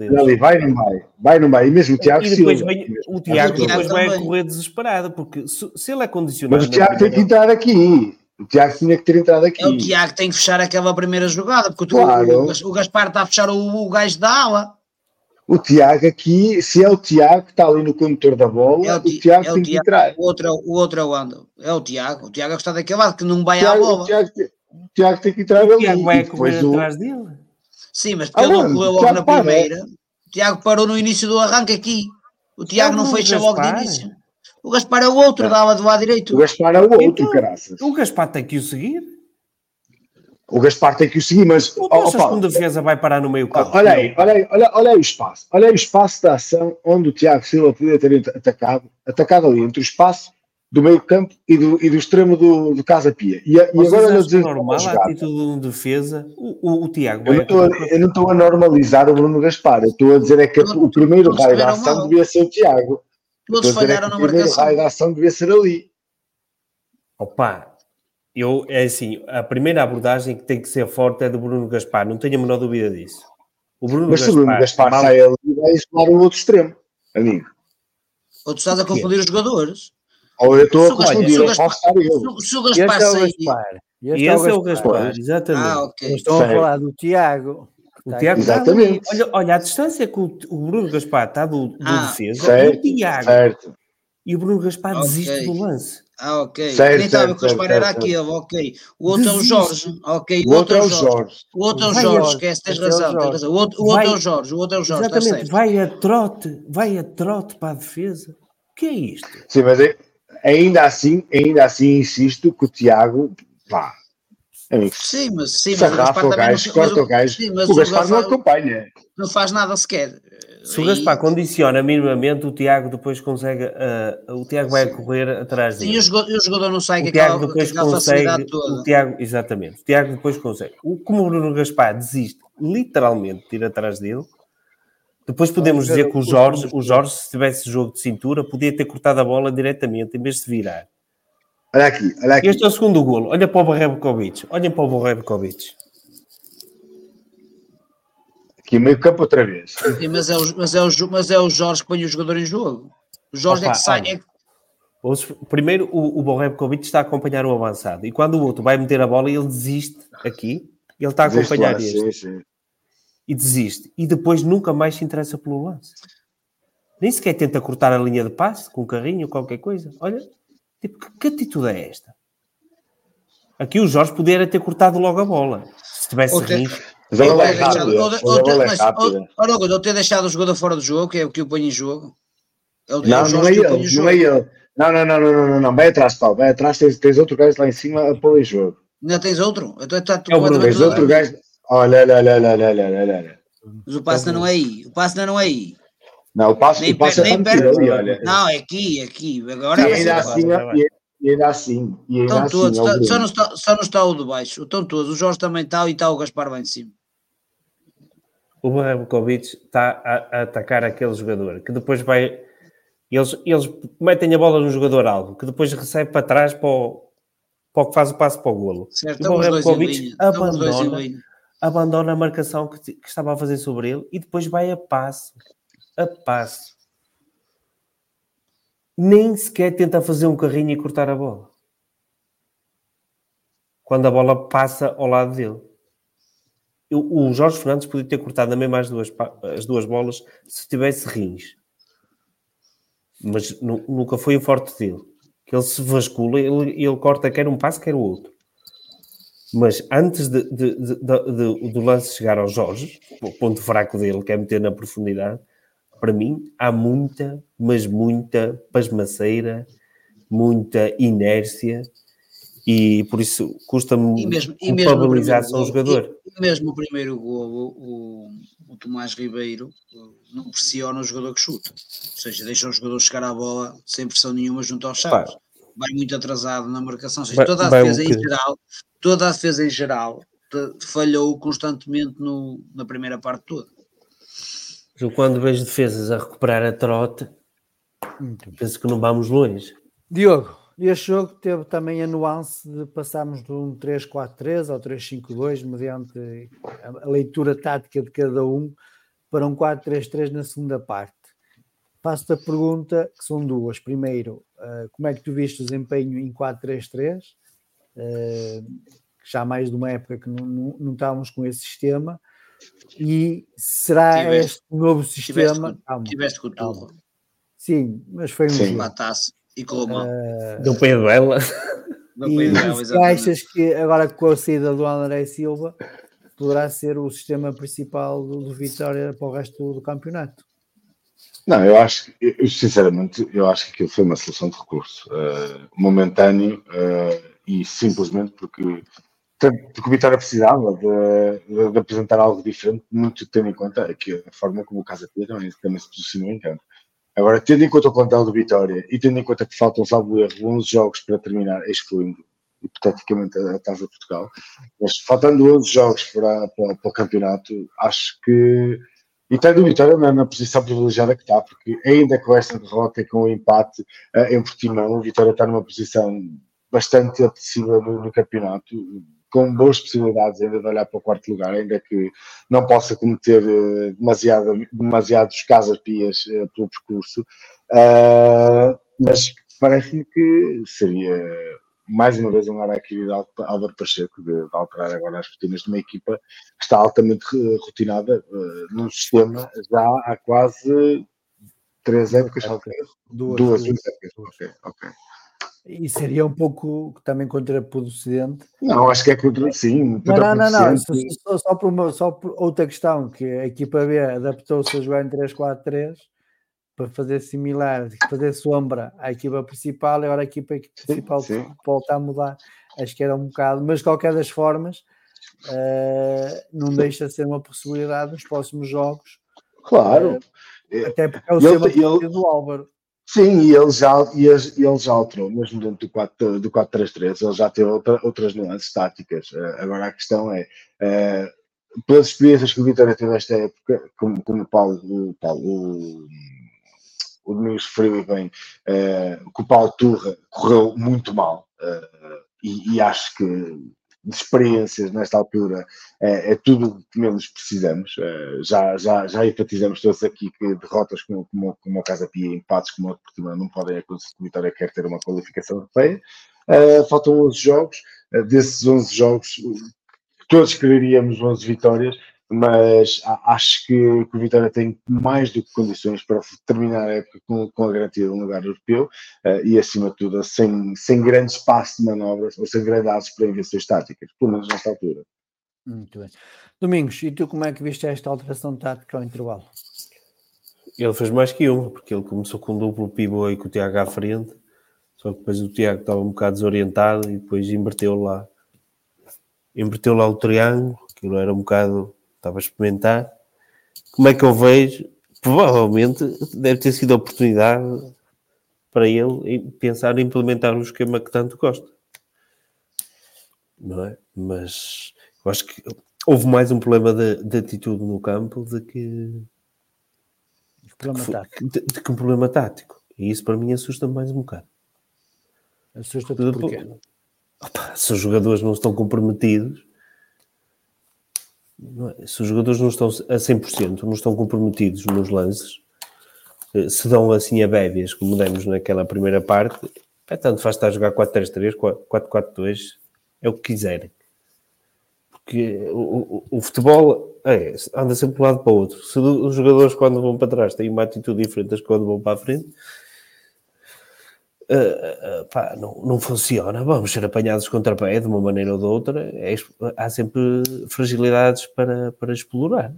Olha ali, vai não vai, vai não vai. E mesmo o Tiago e depois vem, O Tiago depois vai correr desesperado, porque se, se ele é condicionado. Mas o Tiago tem que entrar aqui. O Tiago tinha que ter entrado aqui. É o Tiago que tem que fechar aquela primeira jogada, porque claro. o, o Gaspar está a fechar o, o gajo da ala o Tiago aqui, se é o Tiago que está ali no condutor da bola, é o, o, Tiago é tem que entrar. O outro, o outro é o Ando, é o Tiago. O Tiago é que está daquele lado, que não vai Tiago, à bola. O Tiago, o Tiago tem que entrar ali. O Tiago vai correr atrás dele. Sim, mas porque ah, ele não correu logo na primeira. O Tiago parou no início do arranque aqui. O Tiago não fecha logo de início. O Gaspar é o outro, dava do lado direito. O Gaspar é o outro, então, caraças. O Gaspar tem que o seguir. O Gaspar tem que o seguir, mas. O oh, segunda defesa vai parar no meio campo. Olha aí, olha aí, olha, olha aí o espaço. Olha aí o espaço da ação onde o Tiago Silva podia ter atacado, atacado ali entre o espaço do meio campo e do, e do extremo do, do Casa Pia. E, e agora eu dizer. normal a atitude de um defesa, o, o, o Tiago. Eu não estou a normalizar o Bruno Gaspar, eu estou a dizer é que o primeiro raio da ação mal. devia ser o Tiago. Todos é falharam é na marcação. O primeiro raio da ação devia ser ali. Opa, eu, é assim, a primeira abordagem que tem que ser forte é do Bruno Gaspar, não tenho a menor dúvida disso. O Bruno Mas Gaspar, se o Bruno Gaspar mal... sai ali, vai isolar o outro extremo, amigo. Ou tu estás a confundir os jogadores. Ou eu estou a confundir, eu posso estar eu. Se o Gaspar é sair... Este, é o Gaspar, exatamente. Ah, okay. Estão a falar do Tiago. O Tiago Exatamente. Está olha, olha, a distância que o, o Bruno Gaspar está do, do ah, defesa certo, o Tiago. Certo. E o Bruno Gaspar okay. desiste do lance. Ah, ok. Certo, Nem estava que o Gaspar era aquele, ok. O outro Desiste. é o Jorge, ok. O, o outro é o Jorge. O outro é o Jorge, esquece, tens razão, tens razão. O outro, o outro é o Jorge, o outro é o Jorge. Exatamente, vai a trote, vai a trote para a defesa. O que é isto? Sim, mas é, ainda assim, ainda assim insisto que o Tiago, pá, Amigo, sim, mas, sim, mas o Gaspar o gajo, corta o gajo, sim, o Gaspar não acompanha. Não faz nada sequer. Se o Gaspar condiciona minimamente, o Tiago depois consegue. Uh, o Tiago vai correr atrás dele. Sim, e o jogador, não sai o Tiago depois consegue, toda. O Tiago, exatamente. O Tiago depois consegue. O, como o Bruno Gaspar desiste literalmente de ir atrás dele, depois podemos dizer que o Jorge, o Jorge, se tivesse jogo de cintura, podia ter cortado a bola diretamente em vez de virar. Olha aqui, olha aqui. Este é o segundo golo. Olha para o Borrebkovic. Olhem para o Borrebkovic. Aqui meio campo outra vez. Sim, mas, é o, mas, é o, mas é o Jorge que põe o jogador em jogo. O Jorge Opa, é que sai. É... Primeiro, o, o Borrebkovic está a acompanhar o avançado. E quando o outro vai meter a bola, ele desiste aqui. Ele está a acompanhar este. Sim, sim. e desiste. E depois nunca mais se interessa pelo lance. Nem sequer tenta cortar a linha de passe com um carrinho ou qualquer coisa. Olha, tipo, que, que atitude é esta? Aqui o Jorge poderia ter cortado logo a bola. Se tivesse Ou ter- rins. Mas a Ou bola é ter deixado- é o jogador fora do jogo, que é o que o põe em jogo. É o, é Não, não é põe em ele, não é ele. Não, não, não, não, não, não. Vai atrás, Paulo. Vai atrás, tens, tens outro gajo lá em cima a pôr em jogo. Ainda tens outro? Então está É o Bruno, Tens outro gajo. Olha, olha, olha, olha, olha, olha, olha, olha. Mas o passe ainda não é aí. O passe ainda não é aí. Não, o passo, Nem o passo é nem meter perto. ali, olha. Não, é aqui, é aqui. Agora E ainda assim, e, e ainda assim, e ainda Estão assim, todos, é tá- só, não está, só não está o de baixo. Estão todos. O Jorge também está e está o Gaspar bem de cima. O Brakovic está a, a atacar aquele jogador que depois vai. Eles, eles metem a bola no jogador algo que depois recebe para trás para o, para o que faz o passo para o golo. Certo? E o em em abandona, abandona a marcação que, que estava a fazer sobre ele e depois vai a passo. A passo. Nem sequer tenta fazer um carrinho e cortar a bola. Quando a bola passa ao lado dele. Eu- o Jorge Fernandes podia ter cortado na mesma as duas, as duas bolas se tivesse rins. Mas nu- nunca foi o forte dele. Que ele se vascula, ele, ele corta quer um passo, quer o outro. Mas antes de- de- de- do lance chegar ao Jorge, o ponto fraco dele, que é meter na profundidade, para mim há muita, mas muita pasmaceira, muita inércia, e por isso custa-me culpabilizar só o jogador. e- mesmo o primeiro golo, o, o Tomás Ribeiro não pressiona o jogador que chuta. Ou seja, deixa o jogador chegar à bola sem pressão nenhuma junto aos chaves. Pá. Vai muito atrasado na marcação. Ou seja, Vai- toda a um defesa em geral, toda a defesa em geral falhou constantemente no, na primeira parte toda. Eu, quando vejo defesas a recuperar a trote, penso que não vamos longe. Diogo, este jogo teve também a nuance de passarmos de um 3-4-3 ao 3-5-2, mediante a leitura tática de cada um, para um 4-3-3 na segunda parte. Faço-te a pergunta, que são duas. Primeiro, eh, como é que tu viste o desempenho em 4-3-3? Eh, já há mais de uma época que não, não, não estávamos com esse sistema. E será Tiveste- este novo sistema? Calma, tiveste com calma. Sim, mas foi um Sim. matasse e com o mal. Deu para E, se achas que agora com a saída do André Silva poderá ser o sistema principal do, do Vitória para o resto do, do campeonato? Não, eu acho, que- eu, sinceramente, eu acho que aquilo foi uma solução de recurso eh, momentâneo eh, e simplesmente porque, tanto o Vitória precisava de, de- de apresentar algo diferente, muito tendo em conta que a forma como o Casa Pia também, também se posicionou em campo. Agora, tendo em conta o plantel do Vitória e tendo em conta que faltam, salvo erro, 11 jogos para terminar, excluindo hipoteticamente a, Taça de Portugal, mas faltando 11 jogos para, para, para o campeonato, acho que e tem do Vitória na, na posição privilegiada que está, porque ainda com esta derrota e com o empate eh, em Portimão, o Vitória está numa posição bastante apetecível no, no campeonato, com boas possibilidades ainda de olhar para o quarto lugar, ainda que não possa cometer eh, demasiado, demasiados casas-pias eh, pelo percurso. Ah, mas parece-me que seria mais uma vez um araquiri de Álvaro Pacheco de, de alterar agora as rotinas de uma equipa que está altamente re- rotinada eh, num sistema já há quase três épocas. Duas, duas, duas. duas épocas. Ok, ok. E seria um pouco também contraproducente. Não, acho que é contra sim. Não, não, não, não. Só, só, por uma, só por outra questão, que a equipa B adaptou-se a jogar em 3-4-3 para fazer similar, fazer sombra à equipa principal, e agora a equipa principal sim. volta a mudar. Acho que era um bocado, mas de qualquer das formas, eh, não deixa de ser uma possibilidade nos próximos jogos, Claro. até porque é o Ele- do Álvaro. Sim, e ele já, e ele, já alterou, mesmo dentro do 4 do 4-3-3, ele já teve outra- outras nuances táticas. Eh, agora a questão é, eh, pelas experiências que o Vitória teve esta época, como, como o Paulo, o, Paulo, o, o Domingos referiu bem, eh, que o Paulo Turra correu muito mal, eh, e, e acho que de experiências nesta altura é, é tudo o que menos precisamos. Eh, já, já, já enfatizamos todos aqui que derrotas como, como, como a Casa Pia, empates como a Portimão não podem acontecer se a Vitória quer ter uma qualificação europeia. Eh, faltam 11 jogos, Eh, desses 11 jogos, todos quereríamos 11 vitórias, mas acho que, que o Vitória tem mais do que condições para terminar a época com, com a garantia de um lugar europeu uh, e, acima de tudo, sem, sem grande espaço de manobras ou sem grandes para invenções táticas, pelo menos nesta altura. Muito bem. Domingos, e tu como é que viste esta alteração tática ao intervalo? Ele fez mais que uma, porque ele começou com um duplo pivô e com o Tiago à frente, só que depois o Tiago estava um bocado desorientado e depois inverteu lá. Inverteu lá o triângulo, aquilo era um bocado estava a experimentar. Como é que eu vejo? Provavelmente deve ter sido a oportunidade para ele pensar em implementar um esquema que tanto gosta. Não é? Mas eu acho que houve mais um problema de, de atitude no campo de que, problema tático. De, de, que um problema tático. E isso para mim assusta-me mais um bocado. Assusta-te porquê? Opa, se os jogadores não estão comprometidos? Se os jogadores não estão a 100%, não estão comprometidos nos lances, eh, se dão assim a bébias, como demos naquela primeira parte, é tanto faz estar a jogar 4-3-3, 4-4-2, é o que quiserem. Porque o, o, o futebol é, anda sempre de um lado para o outro. Se os jogadores, quando vão para trás, têm uma atitude diferente das quando vão para a frente, uh, pá, não, não funciona, vamos ser apanhados contra pé de uma maneira ou de outra, é, há sempre fragilidades para, para explorar.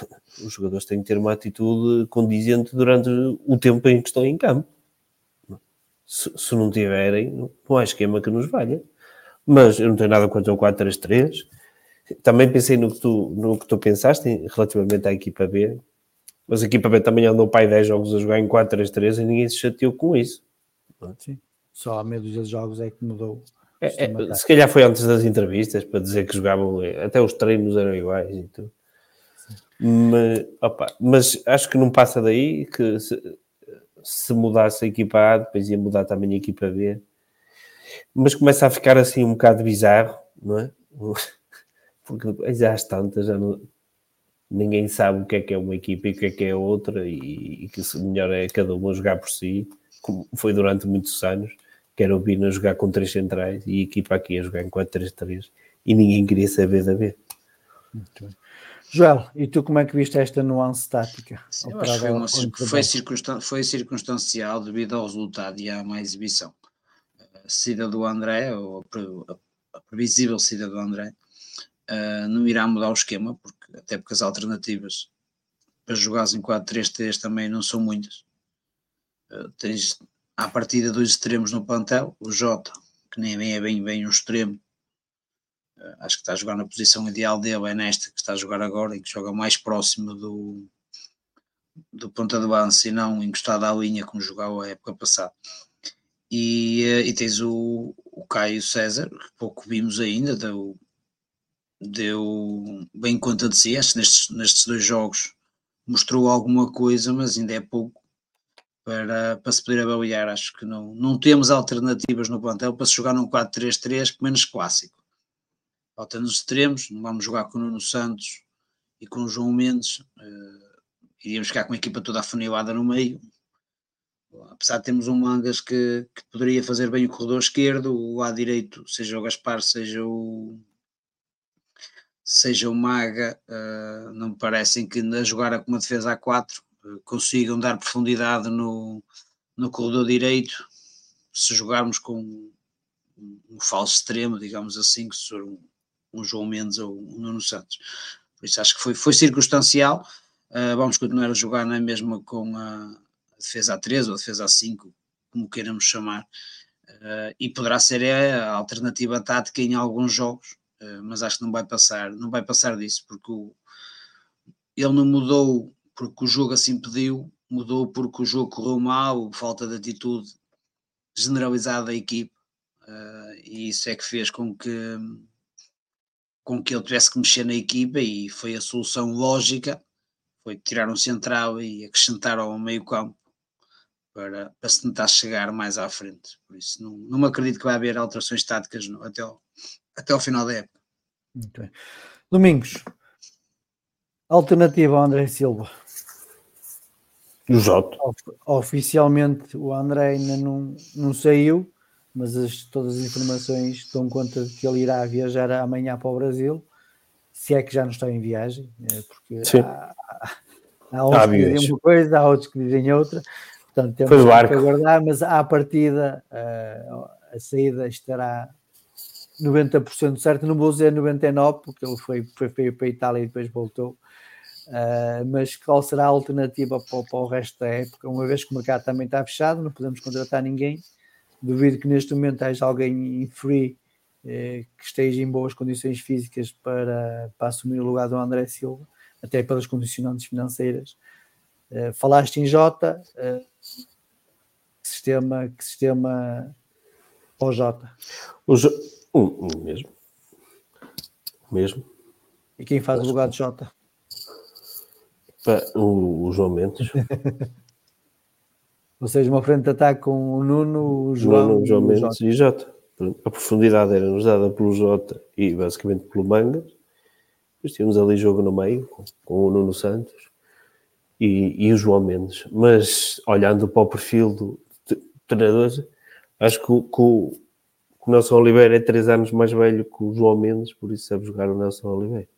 Os jogadores têm que ter uma atitude condizente durante o tempo em que estão em campo. Se, se não tiverem, não há esquema que nos valha. Mas eu não tenho nada contra o 4-3-3. Também pensei no que tu, no que tu pensaste relativamente à equipa B, mas a equipa B também andou pai 10 jogos a jogar em 4-3-3 e ninguém se chateou com isso. Sim. Só há meio dos jogos é que mudou. É, é, se calhar foi antes das entrevistas para dizer que jogavam, até os treinos eram iguais e tudo. Mas, opa, mas acho que não passa daí que se, se, mudasse a equipa A, depois ia mudar também a equipa B. Mas começa a ficar assim um bocado bizarro, não é? Porque já às tantas já não, ninguém sabe o que é que é uma equipa e o que é que é outra, e, e que melhor é cada um jogar por si como foi durante muitos anos, que era o Bina jogar com três centrais e a equipa aqui a jogar em 4-3-3 e ninguém queria saber da B. Joel, e tu como é que viste esta nuance tática? Sim, acho que foi, uma, foi, circunstan foi circunstancial devido ao resultado e à má exibição. A saída do André, ou a previsível saída do André, uh, não irá mudar o esquema, porque, até porque as alternativas para jogar em 4-3-3 também não são muitas. Eh, tens à partida dois extremos no plantel, o Jota, que nem é bem, bem um extremo, uh, acho que está a jogar na posição ideal dele, é nesta que está a jogar agora e que joga mais próximo do, do ponta de lança e não encostado à linha como jogava a época passada. E, uh, e tens o, o Caio César, que pouco vimos ainda, deu, deu bem conta de si, acho nestes, nestes dois jogos mostrou alguma coisa, mas ainda é pouco para, para se poder avaliar. Acho que não, não temos alternativas no plantel para se jogar num 4-3-3, menos clássico. Falta nos extremos, não vamos jogar com o Nuno Santos e com o João Mendes. Uh, iríamos ficar com a equipa toda afunilada no meio. Apesar de termos um Mangas que, que poderia fazer bem o corredor esquerdo, o lado direito, seja o Gaspar, seja o, seja o Maga, uh, não me parecem que a jogar com uma defesa a 4 consigam dar profundidade no, no corredor direito, se jogarmos com um, falso extremo, digamos assim, que se for um, um, João Mendes ou um Nuno Santos. Por isso acho que foi, foi circunstancial. Uh, vamos continuar a jogar na é mesma com a defesa A3 ou a defesa A5, como queiramos chamar, uh, e poderá ser a alternativa tática em alguns jogos, uh, mas acho que não vai passar, não vai passar disso, porque o, ele não mudou porque o jogo assim pediu, mudou porque o jogo correu mal, falta de atitude generalizada da equipe, uh, e isso é que fez com que, com que ele tivesse que mexer na equipa e foi a solução lógica, foi tirar um central e acrescentar ao meio campo para, para se tentar chegar mais à frente. Por isso não, não acredito que vai haver alterações táticas no, até, ao, até ao final da época. Muito bem. Domingos, alternativa ao André Silva. O Jota. Oficialmente o André ainda não, não saiu, mas as, todas as informações dão conta de que ele irá viajar amanhã para o Brasil. se é que já não está em viagem, eh, porque Sim. há, há uns que dizem uma coisa, há outros que dizem outra, portanto temos que aguardar, mas à partida eh, a saída estará 90% certo, não vou dizer 99% porque ele foi, foi feio para a Itália e depois voltou, Uh, mas qual será a alternativa para, para, o resto da época? Uma vez que o mercado também está fechado, não podemos contratar ninguém. Duvido que neste momento haja alguém em free eh, que esteja em boas condições físicas para, para assumir o lugar do André Silva, até pelas condicionantes financeiras. Uh, falaste em Jota, uh, que sistema, que sistema para o Jota? O jo... um mesmo. Mesmo. E quem faz o lugar de Jota? O, o, João Mendes. Ou seja, uma frente de ataque com o Nuno, o João, Nuno, João Mendes Jota. e Jota. A profundidade era nos dada pelo Jota e basicamente pelo Mangas. Depois tínhamos ali jogo no meio com, com o Nuno Santos e, e, o João Mendes. Mas olhando para o perfil do, do treinador, acho que que, que o Nelson Oliveira é três anos mais velho que o João Mendes, por isso sabe jogar o Nelson Oliveira.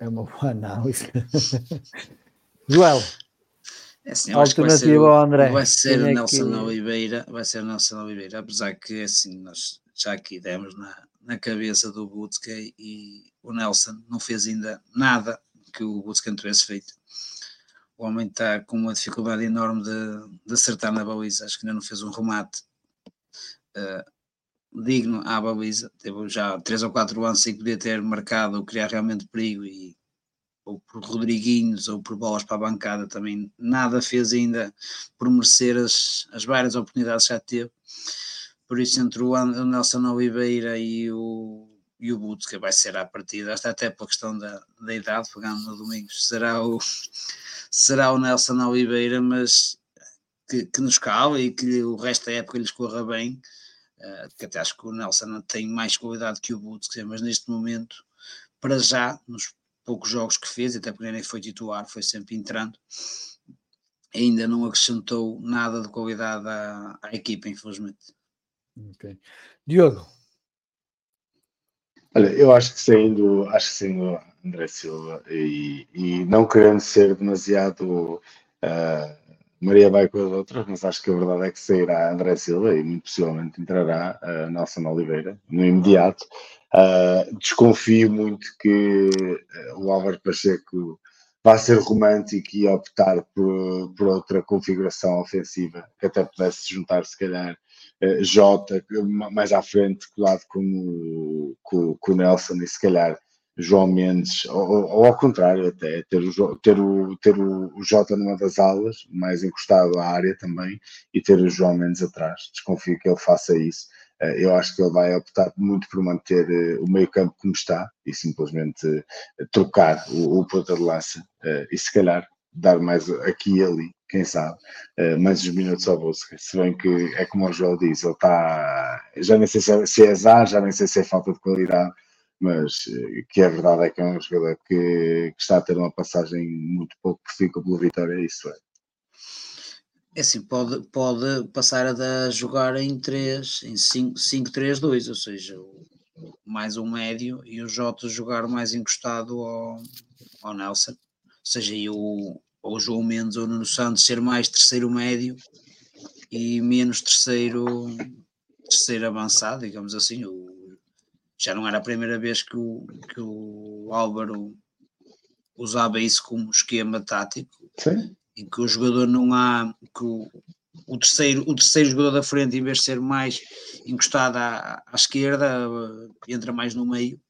É uma boa análise. Joel. É assim, eu acho que vai ser, o, André. vai ser o Nelson que... Oliveira, vai ser o Nelson Oliveira, apesar que assim, nós já aqui demos na, na cabeça do Butke e o Nelson não fez ainda nada que o Butke não tivesse feito. O homem está com uma dificuldade enorme de, de acertar na baliza, acho que ainda não fez um remate uh, digno à baliza. Teve já 3 ou 4 anos sem poder ter marcado ou criar realmente perigo e ou por Rodriguinhos ou por bolas para a bancada também nada fez ainda por merecer as, as várias oportunidades que já teve. Por isso, entre o Nelson Oliveira e o, e o Butz, que vai ser à partida, esta até pela questão da, da idade, pegando no domingo, será o, será o Nelson Oliveira, mas que, que nos cala e que o resto da época lhes corra bem, que até acho que o Nelson tem mais qualidade que o Butz, mas neste momento, para já, nos poucos jogos que fez, até porque nem foi titular, foi sempre entrando, ainda não acrescentou nada de qualidade à, à equipa, infelizmente. Okay. Diogo. Olha, eu acho que saindo, acho que saindo André Silva e, e não querendo ser demasiado uh, Maria vai com as outras, mas acho que a verdade é que sairá André Silva e muito possivelmente entrará uh, Nelson Oliveira no imediato. Uh, desconfio muito que uh, o Álvaro Pacheco vá ser romântico e optar por, por outra configuração ofensiva, que até pudesse juntar, se calhar, Jota mais à frente, colado com com, com o Nelson, e se calhar João Mendes, ou, ou, ao contrário, até ter o, ter, o, ter o, Jota numa das alas, mais encostado à área também, e ter o João Mendes atrás. Desconfio que ele faça isso. Eh, eu acho que ele vai optar muito por manter eh, o meio-campo como está e simplesmente eh, trocar o, o ponta de lança e se calhar dar mais aqui e ali, quem sabe, mais uns minutos ao bolso. Se bem que é como o João diz, ele está. Já nem sei se é, se é azar, já nem sei se é falta de qualidade, mas que a verdade é que é um jogador que, que está a ter uma passagem muito pouco profícua pelo Vitória, isso é. É assim, pode, pode passar a jogar em 3, em 5-3-2, ou seja, mais um médio e o Jota jogar mais encostado ao, ao Nelson, ou seja, e o, ou o João Mendes ou o Nuno Santos ser mais terceiro médio e menos terceiro, terceiro avançado, digamos assim. O, já não era a primeira vez que o, que o Álvaro usava isso como esquema tático. Sim em que o jogador não há que o, o, terceiro, o terceiro jogador da frente, em vez de ser mais encostado à, à esquerda, uh, entra mais no meio.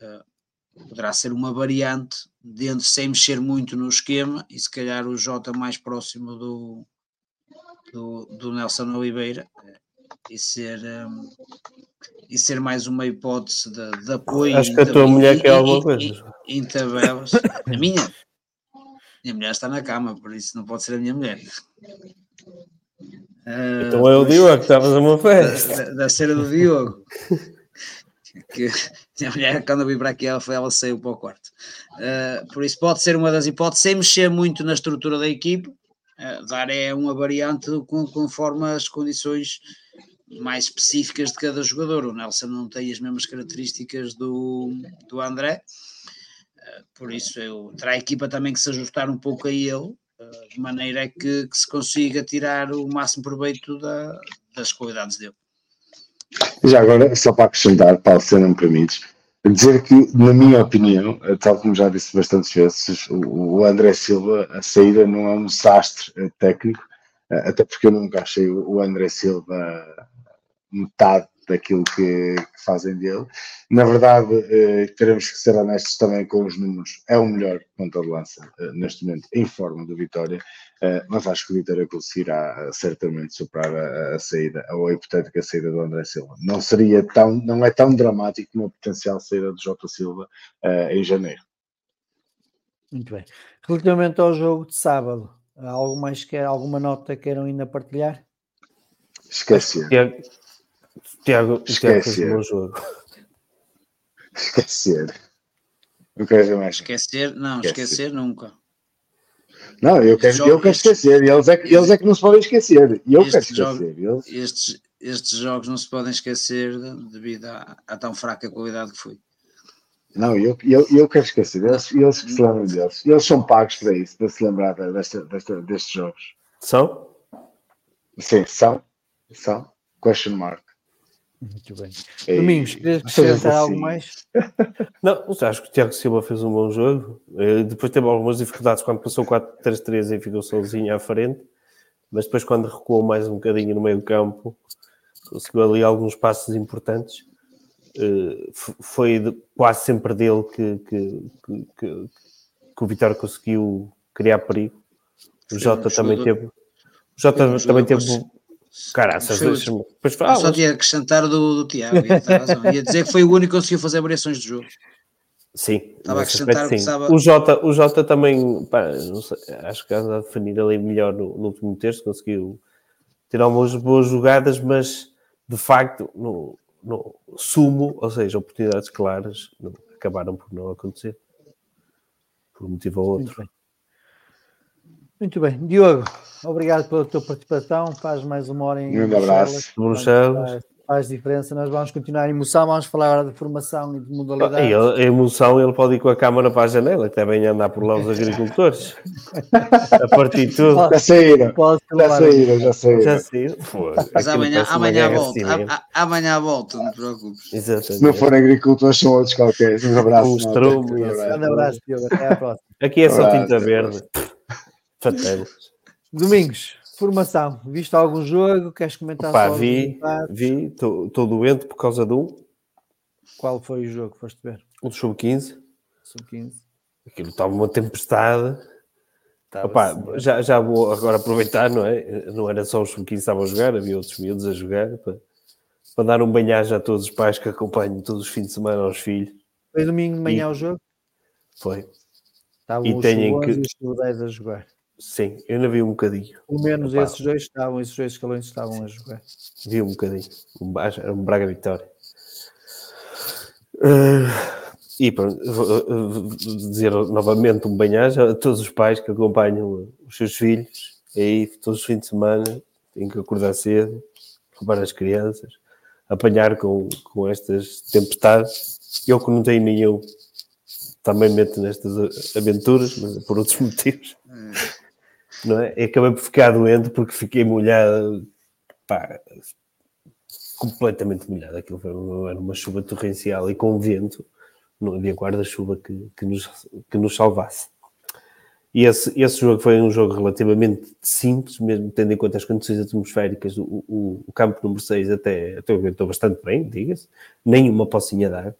Uh, poderá ser uma variante dentro sem mexer muito no esquema e se calhar o Jota mais próximo do, do, do Nelson Oliveira uh, e ser um, e ser mais uma hipótese de, de apoio. Acho que a tua mulher quer alguma coisa. Em tabelas. A minha? Minha mulher está na cama, por isso não pode ser a minha mulher. Uh, então é o Diogo que está a uma festa. Da, da cena do Diogo. que minha mulher, quando eu vim para aqui, ela, foi, ela saiu para o quarto. Uh, por isso pode ser uma das hipóteses, sem mexer muito na estrutura da equipe, uh, dar é uma variante conforme as condições mais específicas de cada jogador. O Nelson não tem as mesmas características do, do André, uh, por isso eu, terá a equipa também que se ajustar um pouco a ele, uh, de maneira que, que, se consiga tirar o máximo proveito da, das qualidades dele. Já agora, só para acrescentar, Paulo, se não me permites, dizer que, na minha opinião, tal como já disse bastantes vezes, o André Silva, a saída não é um desastre técnico, até porque eu nunca achei o André Silva metade daquilo que, que, fazem dele. Na verdade, eh, teremos que ser honestos também com os números. É o melhor ponta de lança eh, neste momento em forma do Vitória, eh, mas acho que o Vitória conseguirá certamente superar a, a, saída, ou a hipotética saída do André Silva. Não seria tão, não é tão dramático como a potencial saída do Jota Silva em janeiro. Muito bem. Relativamente ao jogo de sábado, algo mais que alguma nota queiram ainda partilhar? Esquecer. Tiago, Tiago um bom jogo. Esquecer. Não quero ver mais. Esquecer, não, esquecer, esquecer nunca. Não, eu quero, jogos, eu quero esquecer. Eles é, que, eles é que não se podem esquecer. E eu quero esquecer. Jogo, eles... estes, estes jogos não se podem esquecer devido à, à tão fraca qualidade que foi. Não, eu, eu, eu quero esquecer. Eles, eles que se lembram deles. Eles são pagos para isso, para se lembrar desta, desta, destes jogos. São? Sim, são. São. Question mark. Muito bem. Ei, Domingos, querias acrescentar assim. algo mais? Não, acho que o Tiago Silva fez um bom jogo. Eh, depois teve algumas dificuldades quando passou 4-3-3 e ficou sozinho à frente. Mas depois, quando recuou mais um bocadinho no meio do campo, conseguiu ali alguns passos importantes. Eh, foi quase sempre dele que, que, que, que, que o Vitória conseguiu criar perigo. O Jota também teve. O Jota também teve Caraças, deixa-me. Ah, só tinha acrescentar do, do Tiago, ia, ia dizer que foi o único que conseguiu fazer variações de jogo. Sim, estava a acrescentar sim. O, Jota, o Jota também, pá, sei, acho que anda a definir ali melhor no, no último texto, conseguiu tirar umas boas jogadas, mas de facto, no, no sumo, ou seja, oportunidades claras, não, acabaram por não acontecer, por um motivo ou outro. Muito bem. Diogo, obrigado pela tua participação. Faz mais uma hora em um abraço. Bruxelas. Faz, faz, diferença. Nós vamos continuar em emoção. Vamos falar agora de formação e de modalidade. A emoção, ele pode ir com a câmara para a janela, que devem andar por lá os agricultores. a partir de tudo. Já saíram. Já saíram, já saíram. Já saíram. Mas amanhã, amanhã volta. A, amanhã volta, não te preocupes. Exatamente. Se não forem agricultores, são outros qualquer. Um abraço. Um. Um abraço, Diogo. Até à próxima. Aqui é só tinta verde. Domingos, formação. Viste algum jogo? Queres comentar Opa, vi, vi, estou doente por causa do. Qual foi o jogo que foste ver? O do Sub-15. Sub-15. Aquilo estava uma tempestade. Opa, já, já vou agora aproveitar, não é? Não era só os Sub-15 que estavam a jogar, havia outros miúdos a jogar para, para dar um banhagem a todos os pais que acompanham todos os fins de semana aos filhos. Foi domingo de manhã e... o jogo? Foi. Estavam e os têm que... e os a jogar. Sim, eu ainda vi um bocadinho. Pelo menos Opa. esses dois estavam, esses dois escalões estavam a jogar. Vi um bocadinho. Um, um Braga Vitória. Uh, e para dizer novamente um banhagem a todos os pais que acompanham os seus filhos aí todos os fins de semana têm que acordar cedo, roubar as crianças, apanhar com, com estas tempestades. Eu que não tenho nenhum também meto nestas aventuras, mas por outros motivos. Não é? E acabei por ficar doente porque fiquei molhado, pá, completamente molhado. Aquilo foi uma, era uma chuva torrencial e com vento, não havia guarda-chuva que, que, nos, que nos salvasse. E esse, esse jogo foi um jogo relativamente simples, mesmo tendo em conta as condições atmosféricas. O, o, o campo número 6 até, até aguentou bastante bem, diga-se, nenhuma pocinha água.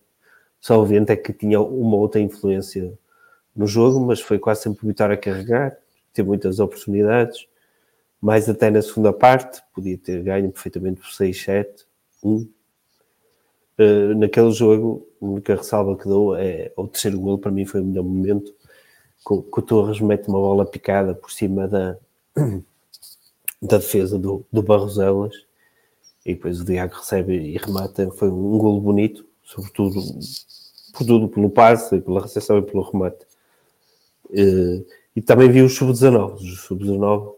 Só o vento é que tinha uma outra influência no jogo, mas foi quase sempre o Vitória a carregar teve muitas oportunidades, mais até na segunda parte, podia ter ganho perfeitamente por 6-7, 1. Uh, naquele jogo, a única ressalva que dou é o terceiro gol, para mim foi o melhor momento, que, o Torres mete uma bola picada por cima da, da defesa do, do Barroselas, e depois o Diago recebe e remata, foi um golo bonito, sobretudo por tudo pelo passe, pela recepção e pelo remate. Uh, e também vi os sub-19. Os sub-19,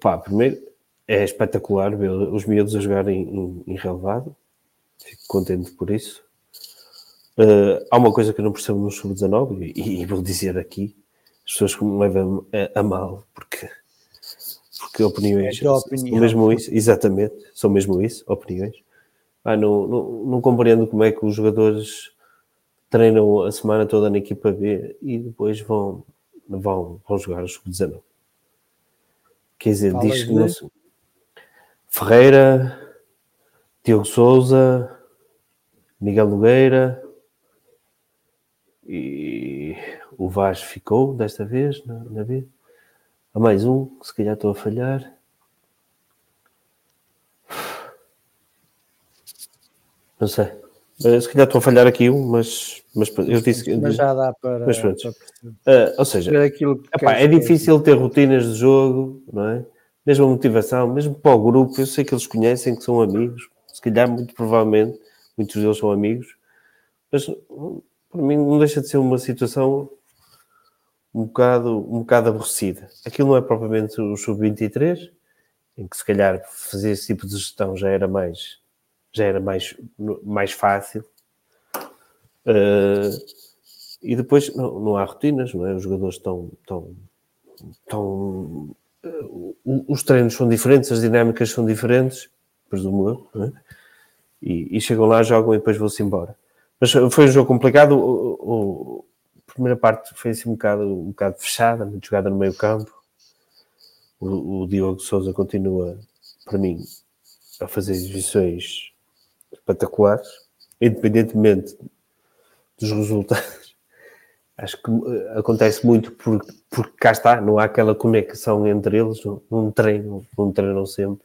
pá, primeiro é espetacular ver os miúdos a jogar em, em, relevado. Fico contente por isso. Uh, há uma coisa que eu não percebo no sub-19 e, e, vou dizer aqui, as pessoas que me levam a, a mal, porque, porque opiniões É opinião. são mesmo isso, exatamente, são mesmo isso, opiniões. Ah, não, não, não compreendo como é que os jogadores treinam a semana toda na equipa B e depois vão, vão, vão jogar o sub-19. Quer dizer, Falas diz que não se- Ferreira, Diogo Souza, Miguel Nogueira e o Vaz ficou desta vez na, na B. Há mais um, que se calhar estou a falhar. Não sei. Eh, Se calhar estou a falhar aqui um, mas, mas eu disse. Mas já dá para, Mas pronto. para. Eh, ou seja, Epá, é difícil ter rotinas de jogo, não é? Mesmo a motivação, mesmo para o grupo, eu sei que eles conhecem, que são amigos, se calhar, muito provavelmente, muitos deles são amigos, mas hum, para mim não deixa de ser uma situação um bocado, um bocado aborrecida. Aquilo não é propriamente o sub-23, em que se calhar fazer esse tipo de gestão já era mais, já era mais, mais fácil. Eh, e depois não, não há rotinas, não é? Os jogadores estão, estão, estão o- os treinos são diferentes, as dinâmicas são diferentes, presumo eu, é? e, e chegam lá, jogam e depois vão-se embora. Mas foi um jogo complicado. O, o- a primeira parte foi assim um bocado, um bocado fechada, muito jogada no meio campo. O, o Diogo Souza continua, para mim, a fazer exibições espetaculares, independentemente dos resultados. Acho que eh, acontece muito porque, porque cá está, não há aquela conexão entre eles, não, treinam, não treinam sempre,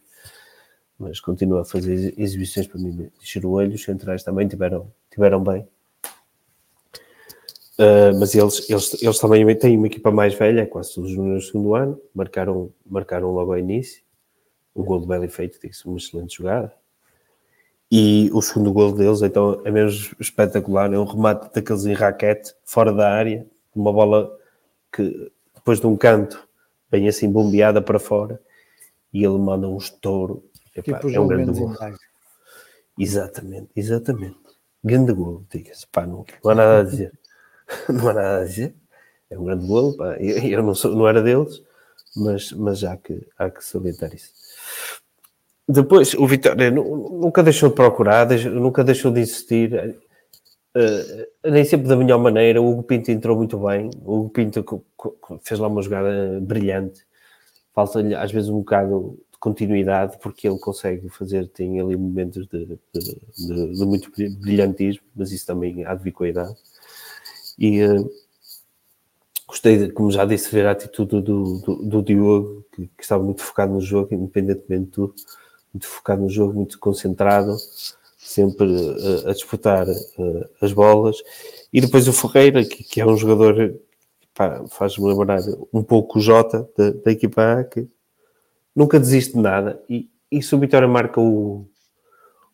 mas continua a fazer ex- exibições para mim. Encher o olho, os centrais também tiveram, tiveram bem. Uh, mas eles, eles, eles também têm uma equipa mais velha, quase todos no segundo ano, marcaram, marcaram logo ao início. Um gol de belo efeito, disse, uma excelente jogada. E o segundo gol deles, então, é mesmo espetacular. É um remate daqueles em raquete, fora da área, uma bola que depois de um canto vem assim bombeada para fora e ele manda um estouro. Epá, Tipo é um grande gol. Exatamente, exatamente. Grande gol, diga-se. Pá, não, não há nada a dizer. não há nada a dizer. É um grande gol. Pá. Eu, eu não, sou, não era deles, mas, mas há, que, há que salientar isso. Depois, o Vitória nu- nunca deixou de procurar, nunca deixou de insistir. eh, nem sempre da melhor maneira. O Hugo Pinto entrou muito bem. O Hugo Pinto fez lá uma jogada brilhante. Falta-lhe às vezes um bocado de continuidade, porque ele consegue fazer, tem ali momentos de, de- de- de muito brilhantismo, mas isso também há de vir com a idade. E eh, gostei, como já disse, ver a atitude do, do, do Diogo, que, que estava muito focado no jogo, independentemente de tudo, muito focado no jogo, muito concentrado, sempre eh, a disputar eh, as bolas. E depois o Ferreira, que, que é um jogador pá, faz-me lembrar um pouco o Jota da, da equipa A, que nunca desiste de nada. E, e se o Vitória marca o,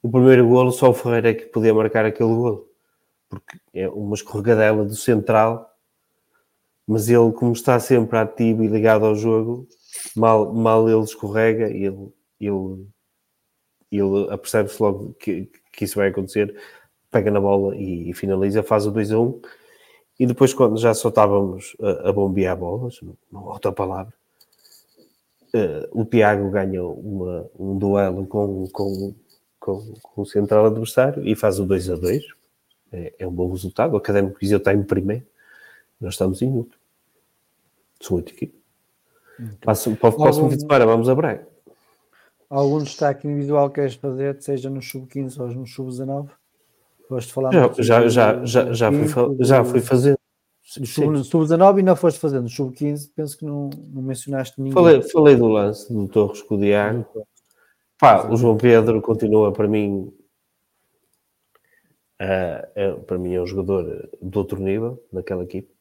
o primeiro golo, só o Ferreira é que podia marcar aquele golo. Porque é uma escorregadela do central, mas ele, como está sempre ativo e ligado ao jogo, mal, mal ele escorrega, ele, ele, ele apercebe-se logo que, que isso vai acontecer, pega na bola e, e finaliza, faz o 2 a 1. E depois, quando já só estávamos a, a bombear bolas, não, não há outra palavra, eh, o Tiago ganha uma, um duelo com, com, com, com o central adversário e faz o 2 a 2. É, é um bom resultado. O Académico Viseu está em primeiro, nós estamos em último. São oito equipes. Passo, para o próximo Algum- fim de semana vamos a Braga. Algum destaque individual que queres fazer, seja no sub-15 ou no sub-19? Foste falar Já, já, já, já, já, fui, fa- sub-15, já fui fazer. do sub- No sub-19 e não foste fazendo. No sub-15, penso que não, não mencionaste ninguém. Falei, falei do lance do Torres com o Diago. Pá, o João Pedro continua para mim. ah, é, para mim é um jogador de outro nível naquela equipe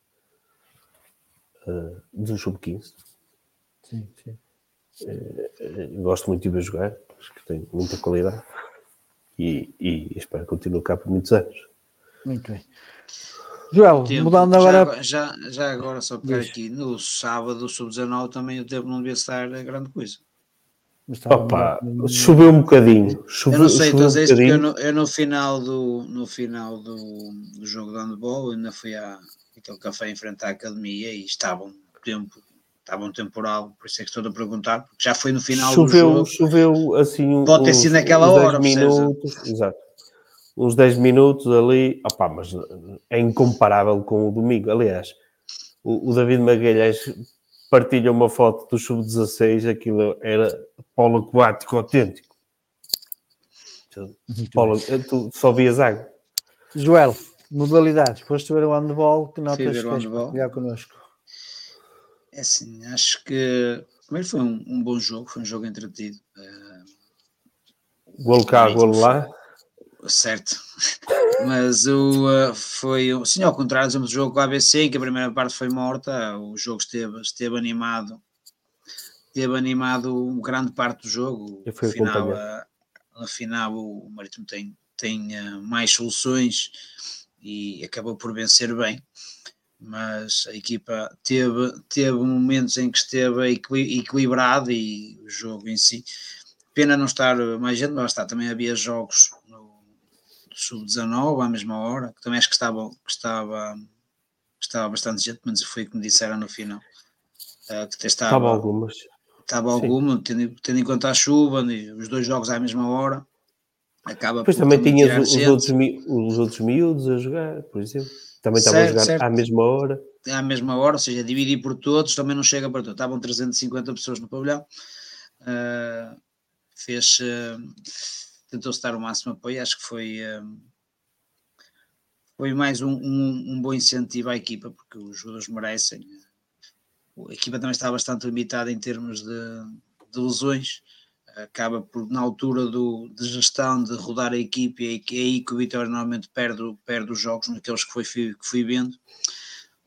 ah, do sub-15. Sim, sim. Eh, Gosto muito de ver jogar, acho que tem muita qualidade e, e espero que continue cá por muitos anos. Muito bem. Joel, Tempo. mudando agora. já, já agora, só pegar Diz. aqui, no sábado, sub-19, também o tempo não devia estar a grande coisa. Opa, muito- choveu um bocadinho. Choveu, Eu não sei, estou a dizer isto porque eu no, eu no final, do, no final do, do jogo de handball ainda fui a aquele café em frente à academia e estava um tempo, estava um temporal, por isso é que estou a perguntar, porque já foi no final choveu, do jogo. choveu assim um- Pode ter sido naquela uns 10 hora, minutos, exato. Uns 10 minutos ali, opá, mas é incomparável com o domingo. Aliás, o, o David Magalhães partilha uma foto do Sub-16, aquilo era polo aquático autêntico. Polo, tu só vias água. Joel, modalidades. Foste ver o handball, que notas handball. partilhar connosco? É assim, acho que primeiro foi um, um bom jogo, foi um jogo entretido. eh, Golo cá, golo lá. certo. Mas o, uh, foi, o- sim, ao contrário, exemplo, do jogo com a ABC, em que a primeira parte foi morta, o jogo esteve, esteve animado, esteve animado grande parte do jogo. Eu fui final, uh, final o Marítimo tem, tem uh, mais soluções e acabou por vencer bem. Mas a equipa teve, teve momentos em que esteve equili- equilibrado e o jogo em si. Pena não estar mais gente, mas está, também havia jogos no sub-19 à mesma hora, que também acho que estava, que estava, que estava bastante gente, mas foi como disseram no final. eh, que estava, Estava algumas. estava alguma, tendo, tendo em conta a chuva, e os dois jogos à mesma hora, acaba Depois por também tinhas os, gente. outros, os outros miúdos a jogar, por exemplo. Também estavam a jogar certo. à mesma hora. à mesma hora, ou seja, dividir por todos, também não chega para todos. Estavam 350 pessoas no pavilhão. Uh, fez, uh, tentou-se dar o máximo apoio, acho que foi, um, foi mais um, um, um bom incentivo à equipa, porque os jogadores merecem. A equipa também está bastante limitada em termos de, de lesões. Acaba por, na altura do, de gestão, de rodar a equipe, é é aí que o Vitória normalmente perde, perde os jogos, naqueles que, foi, que fui vendo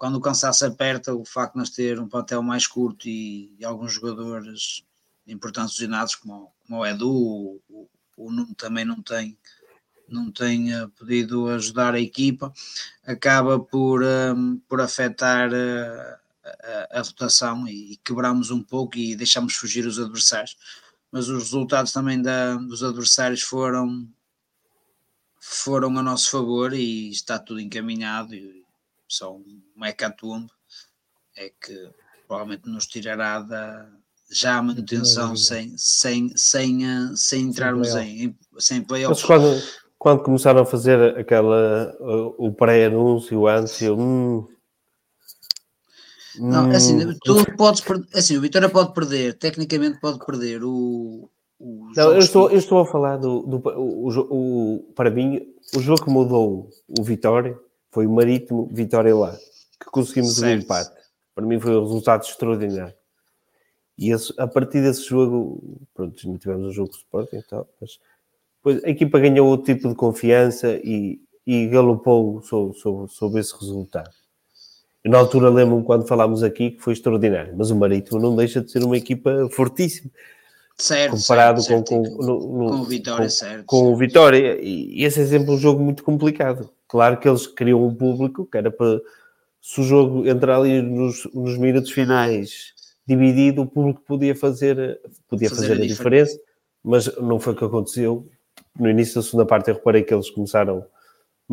quando o cansaço aperta, o facto de nós ter um plantel mais curto e, e alguns jogadores importantes lesionados, como, como o Edu, o, o, Nuno também não tem, não tem uh, podido ajudar a equipa, acaba por, um, por afetar uh, a, a, rotação e, e quebramos um pouco e deixamos fugir os adversários. Mas os resultados também da, dos adversários foram, foram a nosso favor e está tudo encaminhado. E, só um hecatombe é que provavelmente nos tirará da já a manutenção sem, sem, sem, uh, sem entrarmos sem em sem playoffs. Mas quando, quando começaram a fazer aquela o, o pré-anúncio antes, eu hum, não, é assim, tu podes assim, o Vitória pode perder, tecnicamente pode perder o, o não, eu estou, eu estou a falar do, do o, o, o, para mim, o jogo que mudou o Vitória foi o Marítimo Vitória lá, que conseguimos certo. um empate. Para mim foi um resultado extraordinário. E esse, a partir desse jogo, pronto, tivemos um jogo de Sporting e tal, mas depois a equipa ganhou outro tipo de confiança e, e galopou sobre, sobre, sobre esse resultado. Eu, na altura lembro-me quando falámos aqui que foi extraordinário, mas o Marítimo não deixa de ser uma equipa fortíssima. Certo, comparado certo, com, certo. com, no, no, com o Vitória, com, certo. Com o Vitória, e esse é sempre um jogo muito complicado. Claro que eles criam um público que era para se o jogo entrar ali nos, nos minutos finais dividido, o público podia fazer, podia fazer, fazer a, diferença, diferença, mas não foi o que aconteceu. No início da segunda parte eu reparei que eles começaram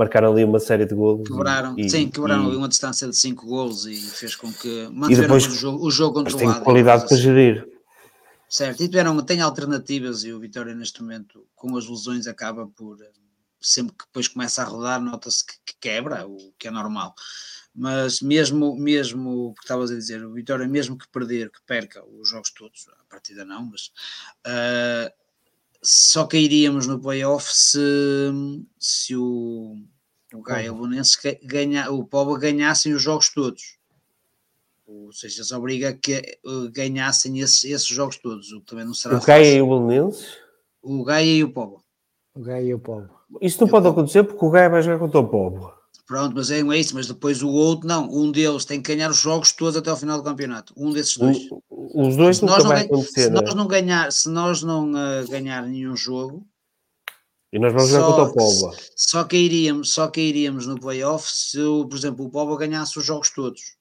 marcaram ali uma série de golos. Quebraram, e, sim, quebraram ali uma distância de 5 golos e fez com que e depois, o jogo, o jogo controlado. tem qualidade para assim. gerir. Certo, e tiveram, tem alternativas e o Vitória neste momento, com as lesões, acaba por sempre que depois começa a rodar, nota-se que, que, quebra, o que é normal. Mas mesmo, mesmo o que estavas a dizer, o Vitória, mesmo que perder, que perca os jogos todos, a partida não, mas uh, só cairíamos no playoff se, se o, o Gaia Bonense ganha, o Povo ganhassem os jogos todos. Ou seja, eles obriga a que uh, ganhassem esses, esses jogos todos, o que também não será O Gaia e o Belenenses? O Gaia e o Povo. O Gaia e o Povo. Isso não pode acontecer porque o Gaia vai jogar contra o Povo. Pronto, mas é isso, mas depois o outro, não, um deles tem que ganhar os jogos todos até ao final do campeonato. Um desses dois. O, os dois se nós não, vai acontecer. se né? nós não ganhar, se nós não uh, ganhar nenhum jogo, e nós vamos jogar contra o Povo. Só cairíamos, só cairíamos no playoff se, por exemplo, o Povo ganhasse os jogos todos.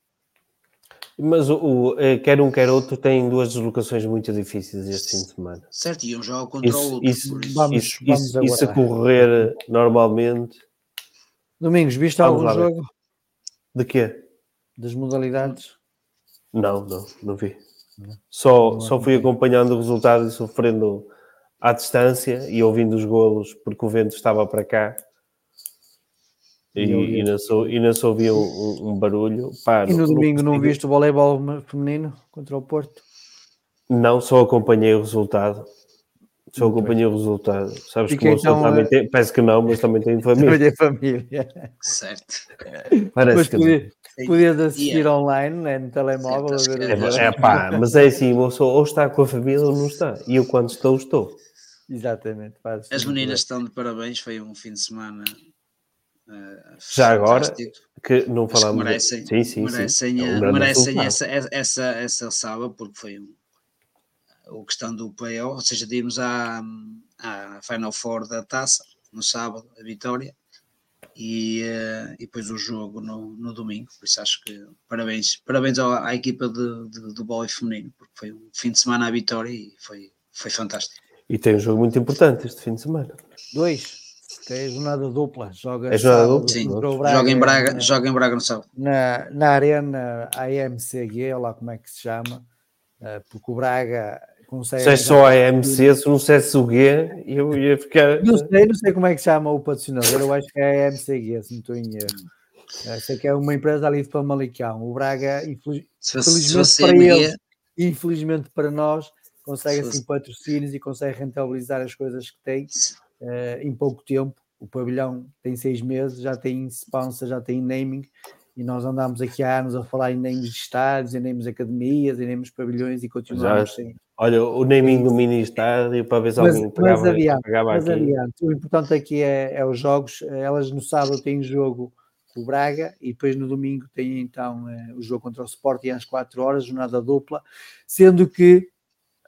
Mas o, o, eh, quer um, quer outro, tem duas deslocações muito difíceis este fim de semana. Certo, e um jogo contra o Isso, outro. isso, isso. Vamos- isso, vamos isso, isso a correr normalmente. Domingos, viste Vamos algum jogo De quê? das modalidades? Não, não, não vi. Só, Não só fui acompanhando o resultado e sofrendo à distância e ouvindo os golos porque o vento estava para cá. E, E e, não, sou, e não se ouvia um, um- barulho. Pá, E no domingo não viste o voleibol feminino contra o Porto? Não, só acompanhei o resultado. Só Muito acompanhei o resultado. Sabes que o moço então, também tem, parece que não, mas também tem família. Família, família. Certo. Parece Mas que não. podia- podias assistir Yeah. online, né, no telemóvel, Certo, a ver acho os que É, é pá, mas é assim, o moço ou está com a família ou não está. E eu quando estou, estou. Exatamente. faz As meninas estão de parabéns, foi um fim de semana. eh, Já agora. Que não falamos. merecem, sim, sim, merecem, sim. É um eh, merecem resultado. essa, essa, essa salva, porque foi um, o questão do playoff, ou seja, de irmos à, à Final Four da taça no sábado, a vitória, e, eh, e depois o jogo no, no domingo. Por isso acho que parabéns, parabéns à, à equipa de, de, do vôlei feminino, porque foi um fim de semana à vitória e foi, foi fantástico. E tem um jogo muito importante este fim de semana. Dois. Que é jornada dupla. Joga É jornada dupla? Sim, o joga em Braga, na- joga em Braga no sábado. na, na arena AMCG, ou lá como é que se chama, eh, porque o Braga consegue. Se é só a AMC, se não dissesse o G, eu ia ficar. Não sei, não sei como é que se chama o patrocinador, eu acho que é a AMCG, se não estou em erro. Eh, sei que é uma empresa ali de Famalicão. O Braga, infeliz- Se fosse, se Felizmente fosse para ME, eles. infelizmente para nós, consegue Se assim patrocínios e consegue rentabilizar as coisas que tem eh, em pouco tempo. O pavilhão tem seis meses, já tem sponsor, já tem naming, e nós andamos aqui há anos a falar em names de estádios, em names de academias, em names de pavilhões e continuamos sem. Olha, o naming do mini estádio para ver se Mas- alguém mas pegava, adiante, pegava Mas aqui. adiante, o importante aqui é, é os jogos. Elas no sábado têm jogo com o Braga e depois no domingo têm então eh, o jogo contra o Sporting às 4 horas, jornada dupla, sendo que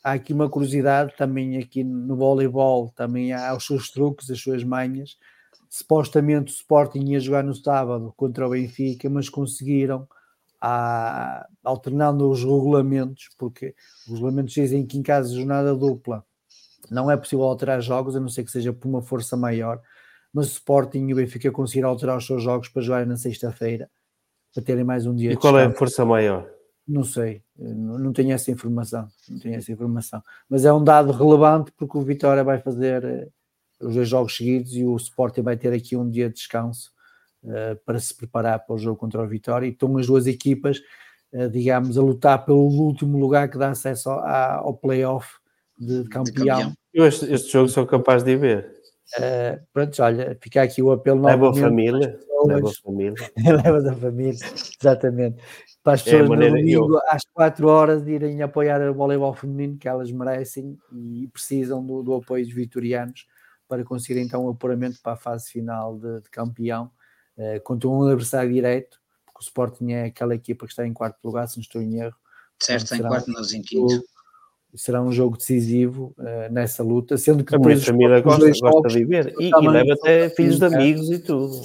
há aqui uma curiosidade também aqui no voleibol, também há os seus truques, as suas manhas. Supostamente o Sporting ia jogar no sábado contra o Benfica, mas conseguiram, alternando os regulamentos, porque os regulamentos dizem que em caso de jornada dupla não é possível alterar jogos, a não ser que seja por uma força maior, mas o Sporting e o Benfica conseguiram alterar os seus jogos para jogarem na sexta-feira, para terem mais um dia E qual é a descanso. força maior? Não sei, não, tenho essa informação, não tenho essa informação, mas é um dado relevante porque o Vitória vai fazer eh, os dois jogos seguidos e o Sporting vai ter aqui um dia de descanso para se preparar para o jogo contra o Vitória e estão as duas equipas, eh, digamos, a lutar pelo último lugar que dá acesso ao, ao playoff de, campeão. campeão. Eu este, este jogo sou capaz de ir ver. Eh, pronto, olha, fica aqui o apelo Leva a novamente família. Leva a família. Leva da família, exatamente. Para as É a pessoas no maneira que eu- domingo às 4 horas irem apoiar o voleibol feminino que elas merecem e precisam do, do apoio dos vitorianos para conseguir então o apuramento para a fase final de, de campeão eh, contra um adversário direto, porque o Sporting é aquela equipa que está em quarto lugar, se não estou em erro. Certo, está em quarto, um nós em quinto. jogo- Será um jogo decisivo eh, nessa luta, sendo que A família gosta, gosta jogos de ir ver. E, e leva até filhos de amigos e tudo.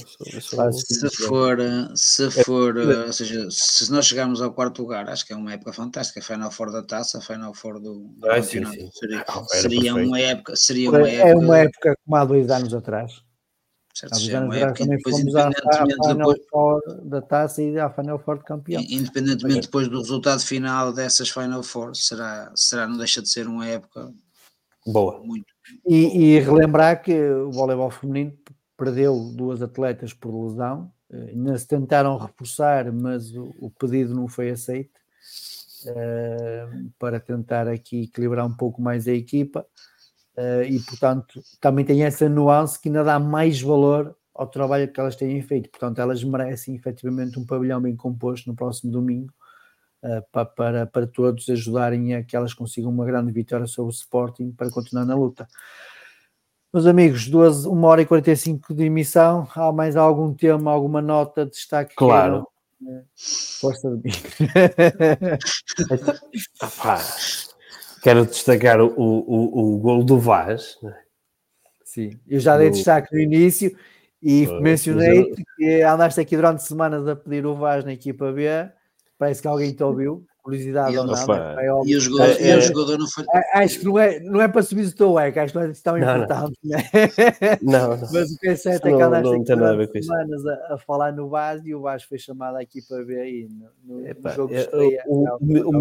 Faz Se for, eh, se for, eh, ou seja, se nós chegarmos ao quarto lugar, acho que é uma época fantástica. Final Four da taça, Final Four do, do Ah, sim, campeonato. sim. Seria, Ah, seria uma época, seria uma época, É uma época como há dois anos atrás. Certo, Há anos atrás época, também depois, fomos à, à depois, Four da taça e à Final Four de campeão. independentemente depois do resultado final dessas Final Four, será, será, não deixa de ser uma época Boa. muito. E, e relembrar que o voleibol feminino perdeu duas atletas por lesão, eh, ainda se tentaram reforçar, mas o, o pedido não foi aceito eh, para tentar aqui equilibrar um pouco mais a equipa eh, e portanto também tem essa nuance que ainda dá mais valor ao trabalho que elas têm feito, portanto elas merecem efetivamente um pavilhão bem composto no próximo domingo eh, pa- para, para todos ajudarem a que elas consigam uma grande vitória sobre o Sporting para continuar na luta. Meus amigos, duas, uma hora e 45 de emissão. Há mais algum tema, alguma nota de destaque? que Claro. Força de mim. Quero destacar o, o, o, o gol do Vaz. né? Sim, eu já dei destaque no início e Pois, mencionei mas que andaste aqui durante semanas a pedir o Vaz na equipa B Parece que alguém te ouviu. Curiosidade E ou não. É. E o jogador, É, e é- o jogador não foi. Acho que não é, não é para subir o teu eco, acho que não é tão Não, não. importante. né? Não, não. Mas o que é certo é Não- que andaste não aqui tem nada a durante ver com isso. semanas a, a falar no Vaz e o Vaz foi chamado aqui para ver aí no, no- no Epá, jogo de é, estreia. o, o meu- o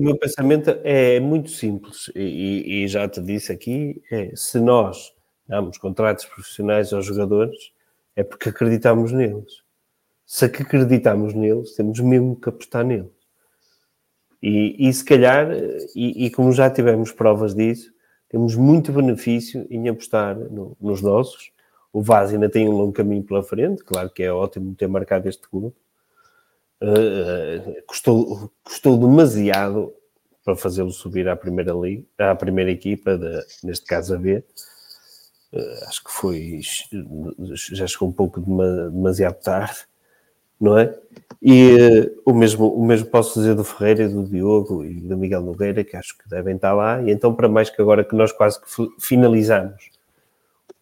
meu, o pensamento é muito simples e, e- já te disse aqui: é, se nós damos contratos profissionais aos jogadores, é porque acreditamos neles. Se acreditamos neles, temos mesmo que apostar neles. E, e se calhar, e, e como já tivemos provas disso, temos muito benefício em apostar no- nos nossos. O Vaz ainda tem um longo caminho pela frente, claro que é ótimo ter marcado este clube. Uh, custou, custou demasiado para fazê-lo subir à primeira liga, à primeira equipa, da- neste caso a B. Uh, acho que foi já chegou um pouco dema- demasiado tarde, não é? E uh, o, mesmo, o mesmo posso dizer do Ferreira, do Diogo e do Miguel Nogueira, que acho que devem estar lá. E então, para mais que agora que nós quase que fi- finalizamos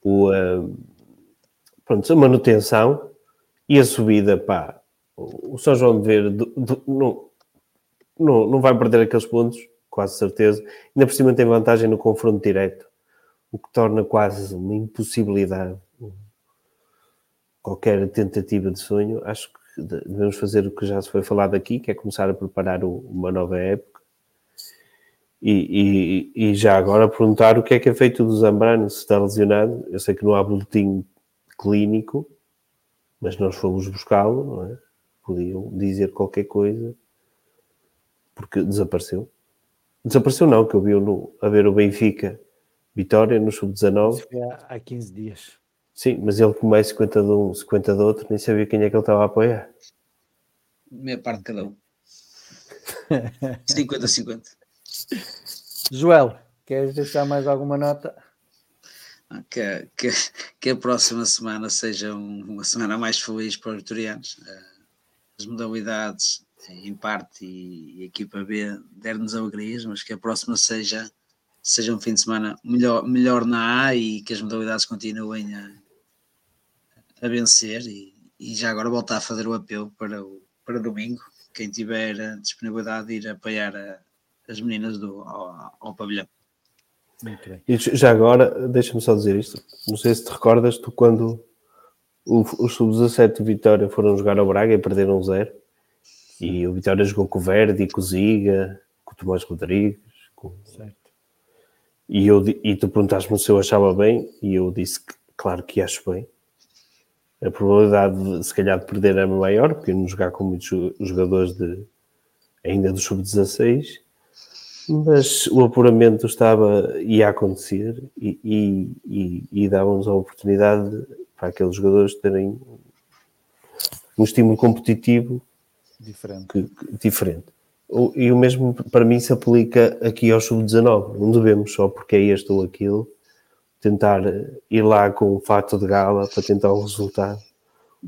o, uh, pronto, a manutenção e a subida, pá, o São João de Ver do- do- não, não, não vai perder aqueles pontos, quase certeza. Ainda por cima tem vantagem no confronto direto, o que torna quase uma impossibilidade qualquer tentativa de sonho. Acho que devemos fazer o que já se foi falado aqui, que é começar a preparar uma nova época. E, e- e já agora perguntar o que é que é feito do Zambrano, se está lesionado. Eu sei que não há boletim clínico, mas nós fomos buscá-lo, é? Podiam dizer qualquer coisa, porque desapareceu. Desapareceu não, que eu vi no, a ver o Benfica Vitória no Sub-19. Isso há 15 dias. Sim, mas ele como é 50 de um, 50 de outro, nem sabia quem é que ele estava a apoiar. Meia parte de cada um. 50-50. Joel, queres deixar mais alguma nota? Ah, Que, que, que a próxima semana seja um- uma semana mais feliz para os vitorianos. Eh, As modalidades, em parte, e a equipa B der-nos alegrias, mas que a próxima seja, seja um fim de semana melhor, melhor na A e que as modalidades continuem a, a vencer. E, e já agora voltar a fazer o apelo para, o, para domingo. Quem tiver a disponibilidade de ir apoiar a- as meninas do, ao, ao pavilhão. Muito bem. E já agora, deixa-me só dizer isto. Não sei se te recordas, tu quando o- os sub-17 do Vitória foram jogar ao Braga e perderam zero. E o Vitória jogou com o Verde, com o Ziga, com o Tomás Rodrigues. com- Certo. E, eu, e tu perguntaste-me se eu achava bem, e eu disse que, claro que acho bem. A probabilidade, de, se calhar, de perder é maior, porque não jogar com muitos jo- jogadores de, ainda do sub-16, mas o apuramento estava, ia acontecer e, e, e, e dava-nos a oportunidade para aqueles jogadores terem um estímulo competitivo Diferente. que- que- diferente. O- E o mesmo para mim se aplica aqui ao sub-19. Não devemos só porque é este ou aquilo tentar eh, ir lá com um fato de gala para tentar o resultado.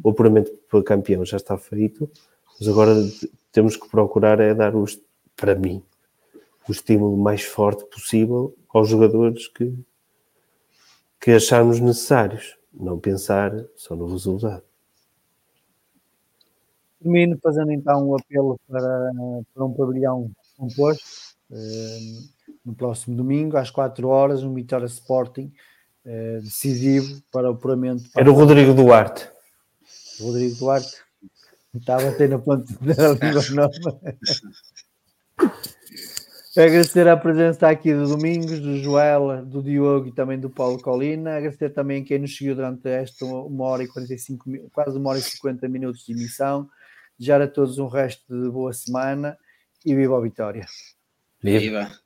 O apuramento para campeão já está feito, mas agora temos que procurar é dar para mim o estímulo mais forte possível aos jogadores que, que acharmos necessários, não pensar só no resultado. Termino fazendo então um apelo para, para um pavilhão composto eh, no próximo domingo, às 4 horas, um Vitória Sporting eh, decisivo para o apuramento. para Era o Rodrigo Duarte. o Rodrigo Duarte. Estava a ter na ponta da língua nova. Agradecer a presença aqui do Domingos, do Joel, do Diogo e também do Paulo Colina. Agradecer também a quem nos seguiu durante esta uma hora e 45, mi- quase uma hora e 50 minutos de emissão. Desejar a todos um resto de boa semana e viva a vitória. Viva. Viva!